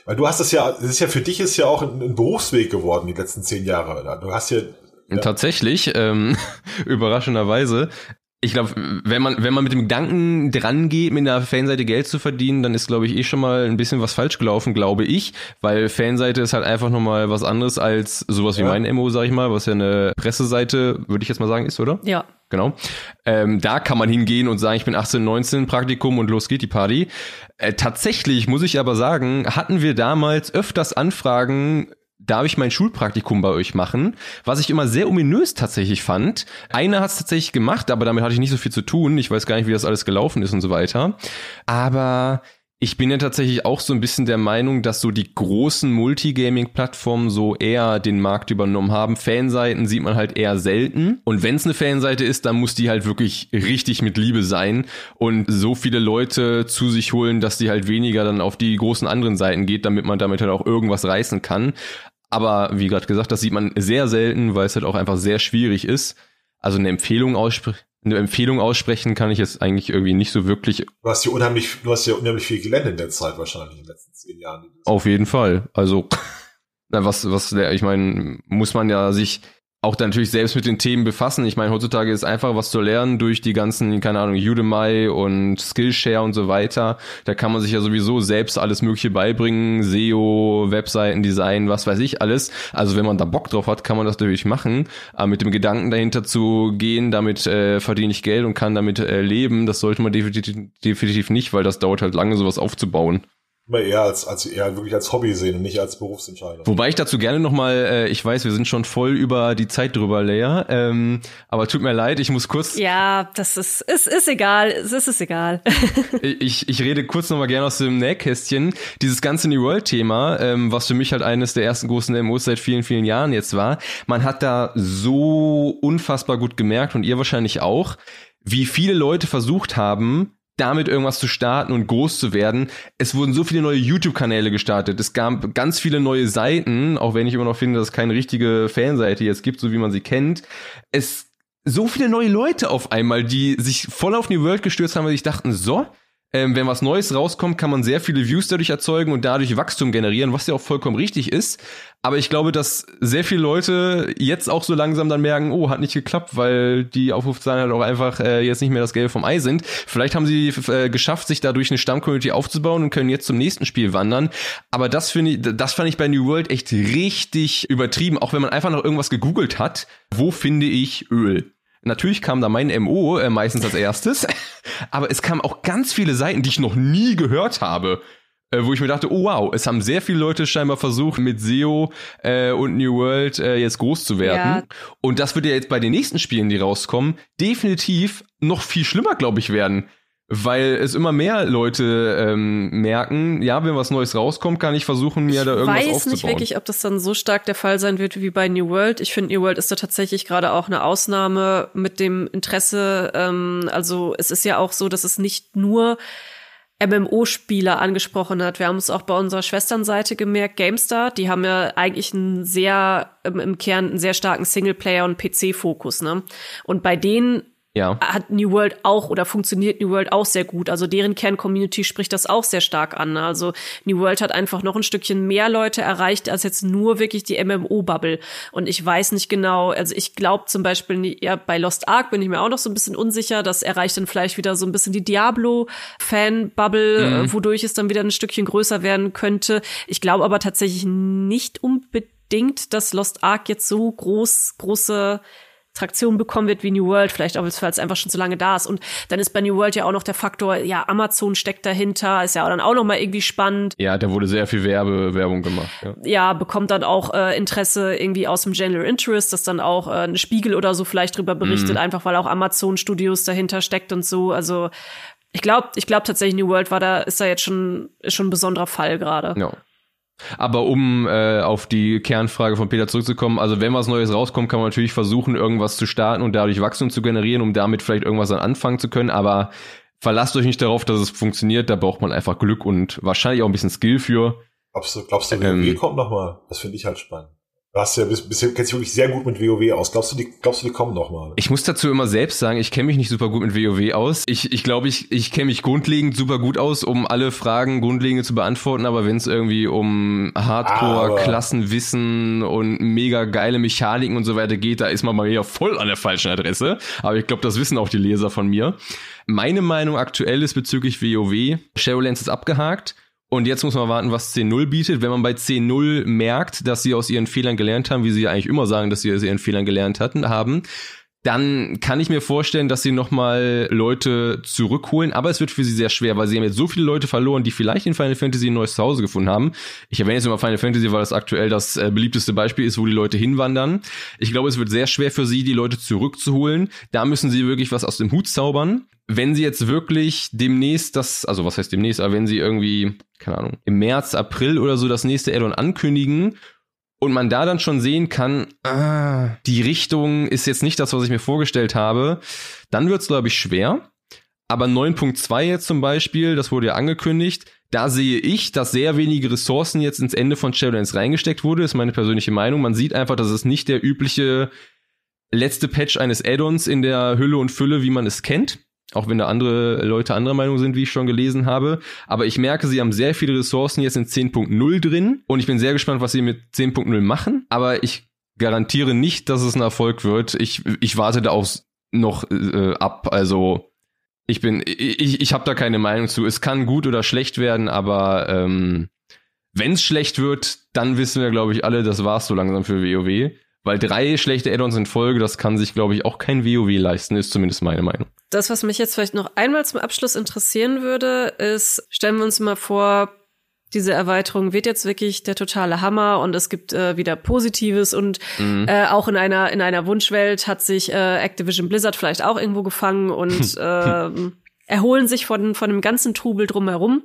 weil du hast es ja, das ist ja für dich ist ja auch ein, ein Berufsweg geworden die letzten zehn Jahre. Du hast ja ja. Tatsächlich, ähm, überraschenderweise. Ich glaube, wenn man, wenn man mit dem Gedanken dran geht, mit einer Fanseite Geld zu verdienen, dann ist, glaube ich, eh schon mal ein bisschen was falsch gelaufen, glaube ich. Weil Fanseite ist halt einfach nochmal was anderes als sowas wie ja. mein MO, sag ich mal, was ja eine Presseseite, würde ich jetzt mal sagen, ist, oder? Ja. Genau. Ähm, da kann man hingehen und sagen, ich bin 18, 19, Praktikum und los geht die Party. Äh, tatsächlich muss ich aber sagen, hatten wir damals öfters Anfragen darf ich mein Schulpraktikum bei euch machen, was ich immer sehr ominös tatsächlich fand. Einer hat es tatsächlich gemacht, aber damit hatte ich nicht so viel zu tun. Ich weiß gar nicht, wie das alles gelaufen ist und so weiter. Aber ich bin ja tatsächlich auch so ein bisschen der Meinung, dass so die großen Multigaming-Plattformen so eher den Markt übernommen haben. Fanseiten sieht man halt eher selten. Und wenn es eine Fanseite ist, dann muss die halt wirklich richtig mit Liebe sein und so viele Leute zu sich holen, dass die halt weniger dann auf die großen anderen Seiten geht, damit man damit halt auch irgendwas reißen kann. Aber wie gerade gesagt, das sieht man sehr selten, weil es halt auch einfach sehr schwierig ist. Also eine Empfehlung aussprechen. Eine Empfehlung aussprechen kann ich jetzt eigentlich irgendwie nicht so wirklich. Du hast ja unheimlich, du hast ja unheimlich viel gelernt in der Zeit wahrscheinlich in den letzten zehn Jahren. Auf jeden Fall. Also, was, was, ich meine, muss man ja sich auch dann natürlich selbst mit den Themen befassen. Ich meine, heutzutage ist einfach was zu lernen durch die ganzen, keine Ahnung, Udemy und Skillshare und so weiter. Da kann man sich ja sowieso selbst alles Mögliche beibringen, SEO, Webseitendesign, was weiß ich alles. Also wenn man da Bock drauf hat, kann man das natürlich machen. Aber mit dem Gedanken dahinter zu gehen, damit äh, verdiene ich Geld und kann damit äh, leben, das sollte man definitiv, definitiv nicht, weil das dauert halt lange, sowas aufzubauen eher als, als eher wirklich als Hobby sehen und nicht als Berufsentscheidung. Wobei ich dazu gerne nochmal, äh, ich weiß, wir sind schon voll über die Zeit drüber, Leia, ähm, aber tut mir leid, ich muss kurz. Ja, das ist, ist, ist egal, es ist, ist egal. ich, ich rede kurz nochmal gerne aus dem Nähkästchen. Dieses ganze New World-Thema, ähm, was für mich halt eines der ersten großen MOs seit vielen, vielen Jahren jetzt war, man hat da so unfassbar gut gemerkt und ihr wahrscheinlich auch, wie viele Leute versucht haben, damit irgendwas zu starten und groß zu werden. Es wurden so viele neue YouTube-Kanäle gestartet. Es gab ganz viele neue Seiten, auch wenn ich immer noch finde, dass es keine richtige Fanseite jetzt gibt, so wie man sie kennt. Es so viele neue Leute auf einmal, die sich voll auf New World gestürzt haben, weil sich dachten, so, ähm, wenn was Neues rauskommt, kann man sehr viele Views dadurch erzeugen und dadurch Wachstum generieren, was ja auch vollkommen richtig ist. Aber ich glaube, dass sehr viele Leute jetzt auch so langsam dann merken, oh, hat nicht geklappt, weil die Aufrufzahlen halt auch einfach äh, jetzt nicht mehr das Gelbe vom Ei sind. Vielleicht haben sie äh, geschafft, sich dadurch eine Stammcommunity aufzubauen und können jetzt zum nächsten Spiel wandern. Aber das finde ich, das fand ich bei New World echt richtig übertrieben. Auch wenn man einfach noch irgendwas gegoogelt hat, wo finde ich Öl? Natürlich kam da mein MO äh, meistens als erstes, aber es kamen auch ganz viele Seiten, die ich noch nie gehört habe. Äh, wo ich mir dachte, oh wow, es haben sehr viele Leute scheinbar versucht, mit SEO äh, und New World äh, jetzt groß zu werden. Ja. Und das wird ja jetzt bei den nächsten Spielen, die rauskommen, definitiv noch viel schlimmer, glaube ich, werden weil es immer mehr Leute ähm, merken, ja, wenn was Neues rauskommt, kann ich versuchen, mir ich da irgendwas aufzubauen. Ich weiß nicht wirklich, ob das dann so stark der Fall sein wird wie bei New World. Ich finde, New World ist da tatsächlich gerade auch eine Ausnahme mit dem Interesse. Ähm, also es ist ja auch so, dass es nicht nur MMO-Spieler angesprochen hat. Wir haben es auch bei unserer Schwesternseite gemerkt, GameStar, die haben ja eigentlich einen sehr, im Kern einen sehr starken Singleplayer- und PC-Fokus, ne? Und bei denen ja. hat New World auch oder funktioniert New World auch sehr gut. Also deren Kern-Community spricht das auch sehr stark an. Also New World hat einfach noch ein Stückchen mehr Leute erreicht als jetzt nur wirklich die MMO-Bubble. Und ich weiß nicht genau, also ich glaube zum Beispiel, ja, bei Lost Ark bin ich mir auch noch so ein bisschen unsicher. Das erreicht dann vielleicht wieder so ein bisschen die Diablo-Fan-Bubble, mhm. Äh, wodurch es dann wieder ein Stückchen größer werden könnte. Ich glaube aber tatsächlich nicht unbedingt, dass Lost Ark jetzt so groß, große Traktion bekommen wird wie New World, vielleicht auch, weil es einfach schon so lange da ist. Und dann ist bei New World ja auch noch der Faktor, ja, Amazon steckt dahinter, ist ja dann auch noch mal irgendwie spannend. Ja, da wurde sehr viel Werbe Werbung gemacht. Ja, ja bekommt dann auch äh, Interesse irgendwie aus dem General Interest, dass dann auch äh, ein Spiegel oder so vielleicht drüber berichtet, mhm. einfach weil auch Amazon Studios dahinter steckt und so. Also ich glaube, ich glaube tatsächlich New World war da, ist da jetzt schon, ist schon ein besonderer Fall gerade. Ja. Aber um äh, auf die Kernfrage von Peter zurückzukommen, also wenn was Neues rauskommt, kann man natürlich versuchen, irgendwas zu starten und dadurch Wachstum zu generieren, um damit vielleicht irgendwas dann anfangen zu können. Aber verlasst euch nicht darauf, dass es funktioniert. Da braucht man einfach Glück und wahrscheinlich auch ein bisschen Skill für. Glaubst du, glaubst du, WoW ähm, kommt noch mal? Das finde ich halt spannend. Du hast ja bis, bisher kennst dich wirklich sehr gut mit WoW aus. Glaubst du, die, glaubst du, die kommen noch mal? Ich muss dazu immer selbst sagen, ich kenne mich nicht super gut mit WoW aus. Ich, ich glaube, ich, ich kenne mich grundlegend super gut aus, um alle Fragen grundlegend zu beantworten. Aber wenn es irgendwie um Hardcore, Klassenwissen und mega geile Mechaniken und so weiter geht, da ist man mal wieder voll an der falschen Adresse. Aber ich glaube, das wissen auch die Leser von mir. Meine Meinung aktuell ist bezüglich WoW. Shadowlands ist abgehakt. Und jetzt muss man warten, was C0 bietet. Wenn man bei C0 merkt, dass sie aus ihren Fehlern gelernt haben, wie sie ja eigentlich immer sagen, dass sie aus ihren Fehlern gelernt hatten, haben, dann kann ich mir vorstellen, dass sie nochmal Leute zurückholen, aber es wird für sie sehr schwer, weil sie haben jetzt so viele Leute verloren, die vielleicht in Final Fantasy ein neues Zuhause gefunden haben. Ich erwähne jetzt immer Final Fantasy, weil das aktuell das äh, beliebteste Beispiel ist, wo die Leute hinwandern. Ich glaube, es wird sehr schwer für sie, die Leute zurückzuholen. Da müssen sie wirklich was aus dem Hut zaubern. Wenn sie jetzt wirklich demnächst das, also was heißt demnächst, aber wenn sie irgendwie, keine Ahnung, im März, April oder so das nächste Addon ankündigen und man da dann schon sehen kann, ah, die Richtung ist jetzt nicht das, was ich mir vorgestellt habe, dann wird es, glaube ich, schwer. Aber 9.2 jetzt zum Beispiel, das wurde ja angekündigt, da sehe ich, dass sehr wenige Ressourcen jetzt ins Ende von Shadowlands reingesteckt wurde, ist meine persönliche Meinung. Man sieht einfach, dass es nicht der übliche letzte Patch eines Add-ons in der Hülle und Fülle, wie man es kennt. Auch wenn da andere Leute anderer Meinung sind, wie ich schon gelesen habe. Aber ich merke, sie haben sehr viele Ressourcen jetzt in 10.0 drin. Und ich bin sehr gespannt, was sie mit 10.0 machen. Aber ich garantiere nicht, dass es ein Erfolg wird. Ich, ich warte da auch noch äh, ab. Also ich bin, ich, ich habe da keine Meinung zu. Es kann gut oder schlecht werden, aber ähm, wenn es schlecht wird, dann wissen wir, glaube ich, alle, das war's so langsam für WoW. Weil drei schlechte Add-ons in Folge, das kann sich, glaube ich, auch kein WoW leisten, ist zumindest meine Meinung. Das, was mich jetzt vielleicht noch einmal zum Abschluss interessieren würde, ist, stellen wir uns mal vor, diese Erweiterung wird jetzt wirklich der totale Hammer und es gibt äh, wieder Positives und mhm. äh, auch in einer in einer Wunschwelt hat sich äh, Activision Blizzard vielleicht auch irgendwo gefangen und ähm, erholen sich von, von dem ganzen Trubel drumherum.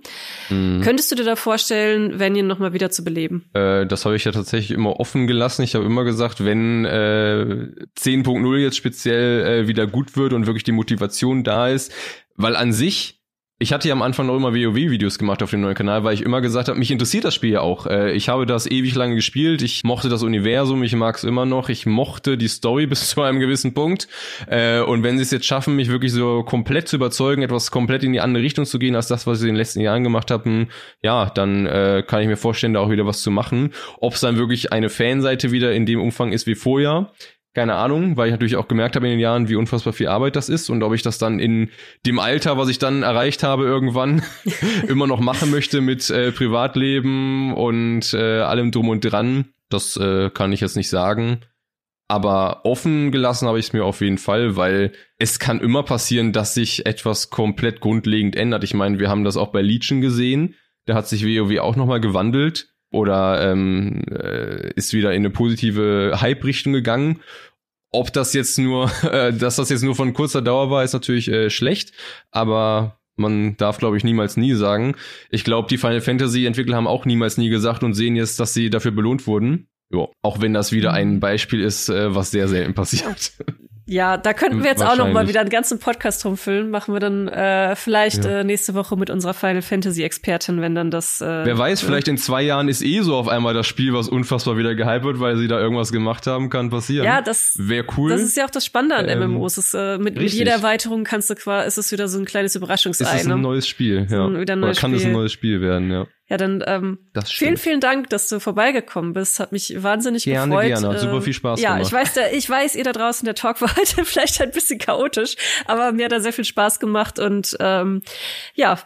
Mhm. Könntest du dir da vorstellen, Vanyan nochmal wieder zu beleben? Äh, das habe ich ja tatsächlich immer offen gelassen. Ich habe immer gesagt, wenn äh, 10.0 jetzt speziell äh, wieder gut wird und wirklich die Motivation da ist, weil an sich Ich hatte ja am Anfang noch immer WoW-Videos gemacht auf dem neuen Kanal, weil ich immer gesagt habe, mich interessiert das Spiel ja auch. Äh, ich habe das ewig lange gespielt, ich mochte das Universum, ich mag es immer noch, ich mochte die Story bis zu einem gewissen Punkt. Äh, und wenn sie es jetzt schaffen, mich wirklich so komplett zu überzeugen, etwas komplett in die andere Richtung zu gehen, als das, was sie in den letzten Jahren gemacht haben, ja, dann äh, kann ich mir vorstellen, da auch wieder was zu machen. Ob es dann wirklich eine Fanseite wieder in dem Umfang ist wie vorher, keine Ahnung, weil ich natürlich auch gemerkt habe in den Jahren, wie unfassbar viel Arbeit das ist und ob ich das dann in dem Alter, was ich dann erreicht habe irgendwann, immer noch machen möchte mit äh, Privatleben und äh, allem drum und dran. Das äh, kann ich jetzt nicht sagen. Aber offen gelassen habe ich es mir auf jeden Fall, weil es kann immer passieren, dass sich etwas komplett grundlegend ändert. Ich meine, wir haben das auch bei Legion gesehen. Da hat sich WoW auch nochmal gewandelt oder ähm, äh, ist wieder in eine positive Hype-Richtung gegangen. Ob das jetzt nur, äh, dass das jetzt nur von kurzer Dauer war, ist natürlich äh, schlecht, aber man darf, glaube ich, niemals nie sagen. Ich glaube, die Final Fantasy Entwickler haben auch niemals nie gesagt und sehen jetzt, dass sie dafür belohnt wurden. Jo. Auch wenn das wieder ein mhm. Beispiel ist, äh, was sehr selten passiert. Ja, da könnten wir jetzt auch noch mal wieder einen ganzen Podcast rumfüllen. Machen wir dann äh, vielleicht ja. äh, nächste Woche mit unserer Final Fantasy Expertin, wenn dann das. Äh, Wer weiß, vielleicht in zwei Jahren ist eh so auf einmal das Spiel, was unfassbar wieder gehypt wird, weil sie da irgendwas gemacht haben, kann passieren. Ja, das wäre cool. Das ist ja auch das Spannende an ähm, MMOs. Ist, äh, mit, mit, jeder Erweiterung kannst du quasi, ist es wieder so ein kleines Überraschungsei. Ist es ein ne? neues Spiel, ja. Ein, wieder ein neues Oder kann Spiel. es ein neues Spiel werden, ja. Ja, dann ähm, vielen, vielen Dank, dass du vorbeigekommen bist. Hat mich wahnsinnig gerne, gefreut. Gerne, gerne. Super viel Spaß ja, gemacht. Ja, ich weiß, der, ich weiß, ihr da draußen, der Talk war heute vielleicht ein bisschen chaotisch, aber mir hat er sehr viel Spaß gemacht und ähm, ja,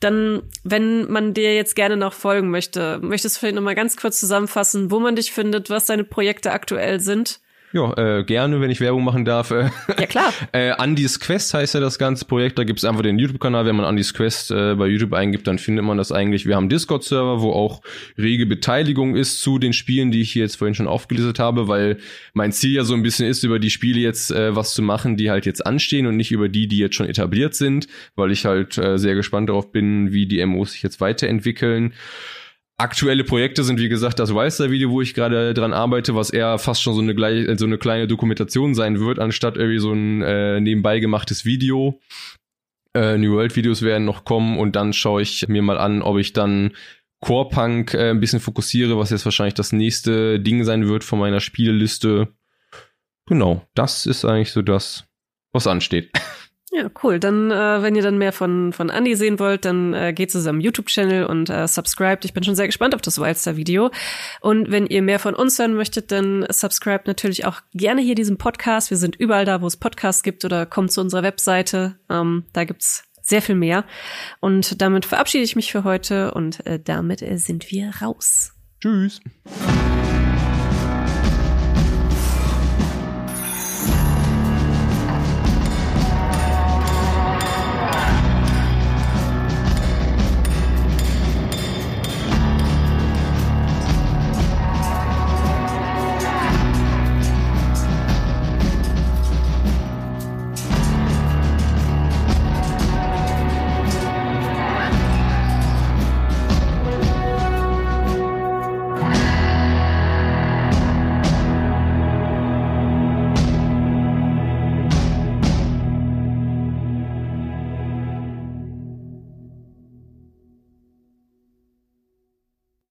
dann, wenn man dir jetzt gerne noch folgen möchte, möchtest du vielleicht noch mal ganz kurz zusammenfassen, wo man dich findet, was deine Projekte aktuell sind? Ja, äh, gerne, wenn ich Werbung machen darf. ja, klar. äh, Andy's Quest heißt ja das ganze Projekt. Da gibt's einfach den YouTube-Kanal. Wenn man Andy's Quest äh, bei YouTube eingibt, dann findet man das eigentlich. Wir haben Discord-Server, wo auch rege Beteiligung ist zu den Spielen, die ich hier jetzt vorhin schon aufgelistet habe, weil mein Ziel ja so ein bisschen ist, über die Spiele jetzt äh, was zu machen, die halt jetzt anstehen und nicht über die, die jetzt schon etabliert sind, weil ich halt äh, sehr gespannt darauf bin, wie die MOs sich jetzt weiterentwickeln. Aktuelle Projekte sind, wie gesagt, das Wildstar-Video, wo ich gerade dran arbeite, was eher fast schon so eine, gleich, so eine kleine Dokumentation sein wird, anstatt irgendwie so ein äh, nebenbei gemachtes Video. Äh, New World-Videos werden noch kommen und dann schaue ich mir mal an, ob ich dann Core Punk äh, ein bisschen fokussiere, was jetzt wahrscheinlich das nächste Ding sein wird von meiner Spieleliste. Genau, das ist eigentlich so das, was ansteht. Ja, cool. Dann, äh, wenn ihr dann mehr von, von Andy sehen wollt, dann äh, geht zu seinem YouTube-Channel und äh, subscribt. Ich bin schon sehr gespannt auf das Wildstar-Video. Und wenn ihr mehr von uns hören möchtet, dann subscribt natürlich auch gerne hier diesem Podcast. Wir sind überall da, wo es Podcasts gibt oder kommt zu unserer Webseite. Ähm, da gibt's sehr viel mehr. Und damit verabschiede ich mich für heute und äh, damit äh, sind wir raus. Tschüss.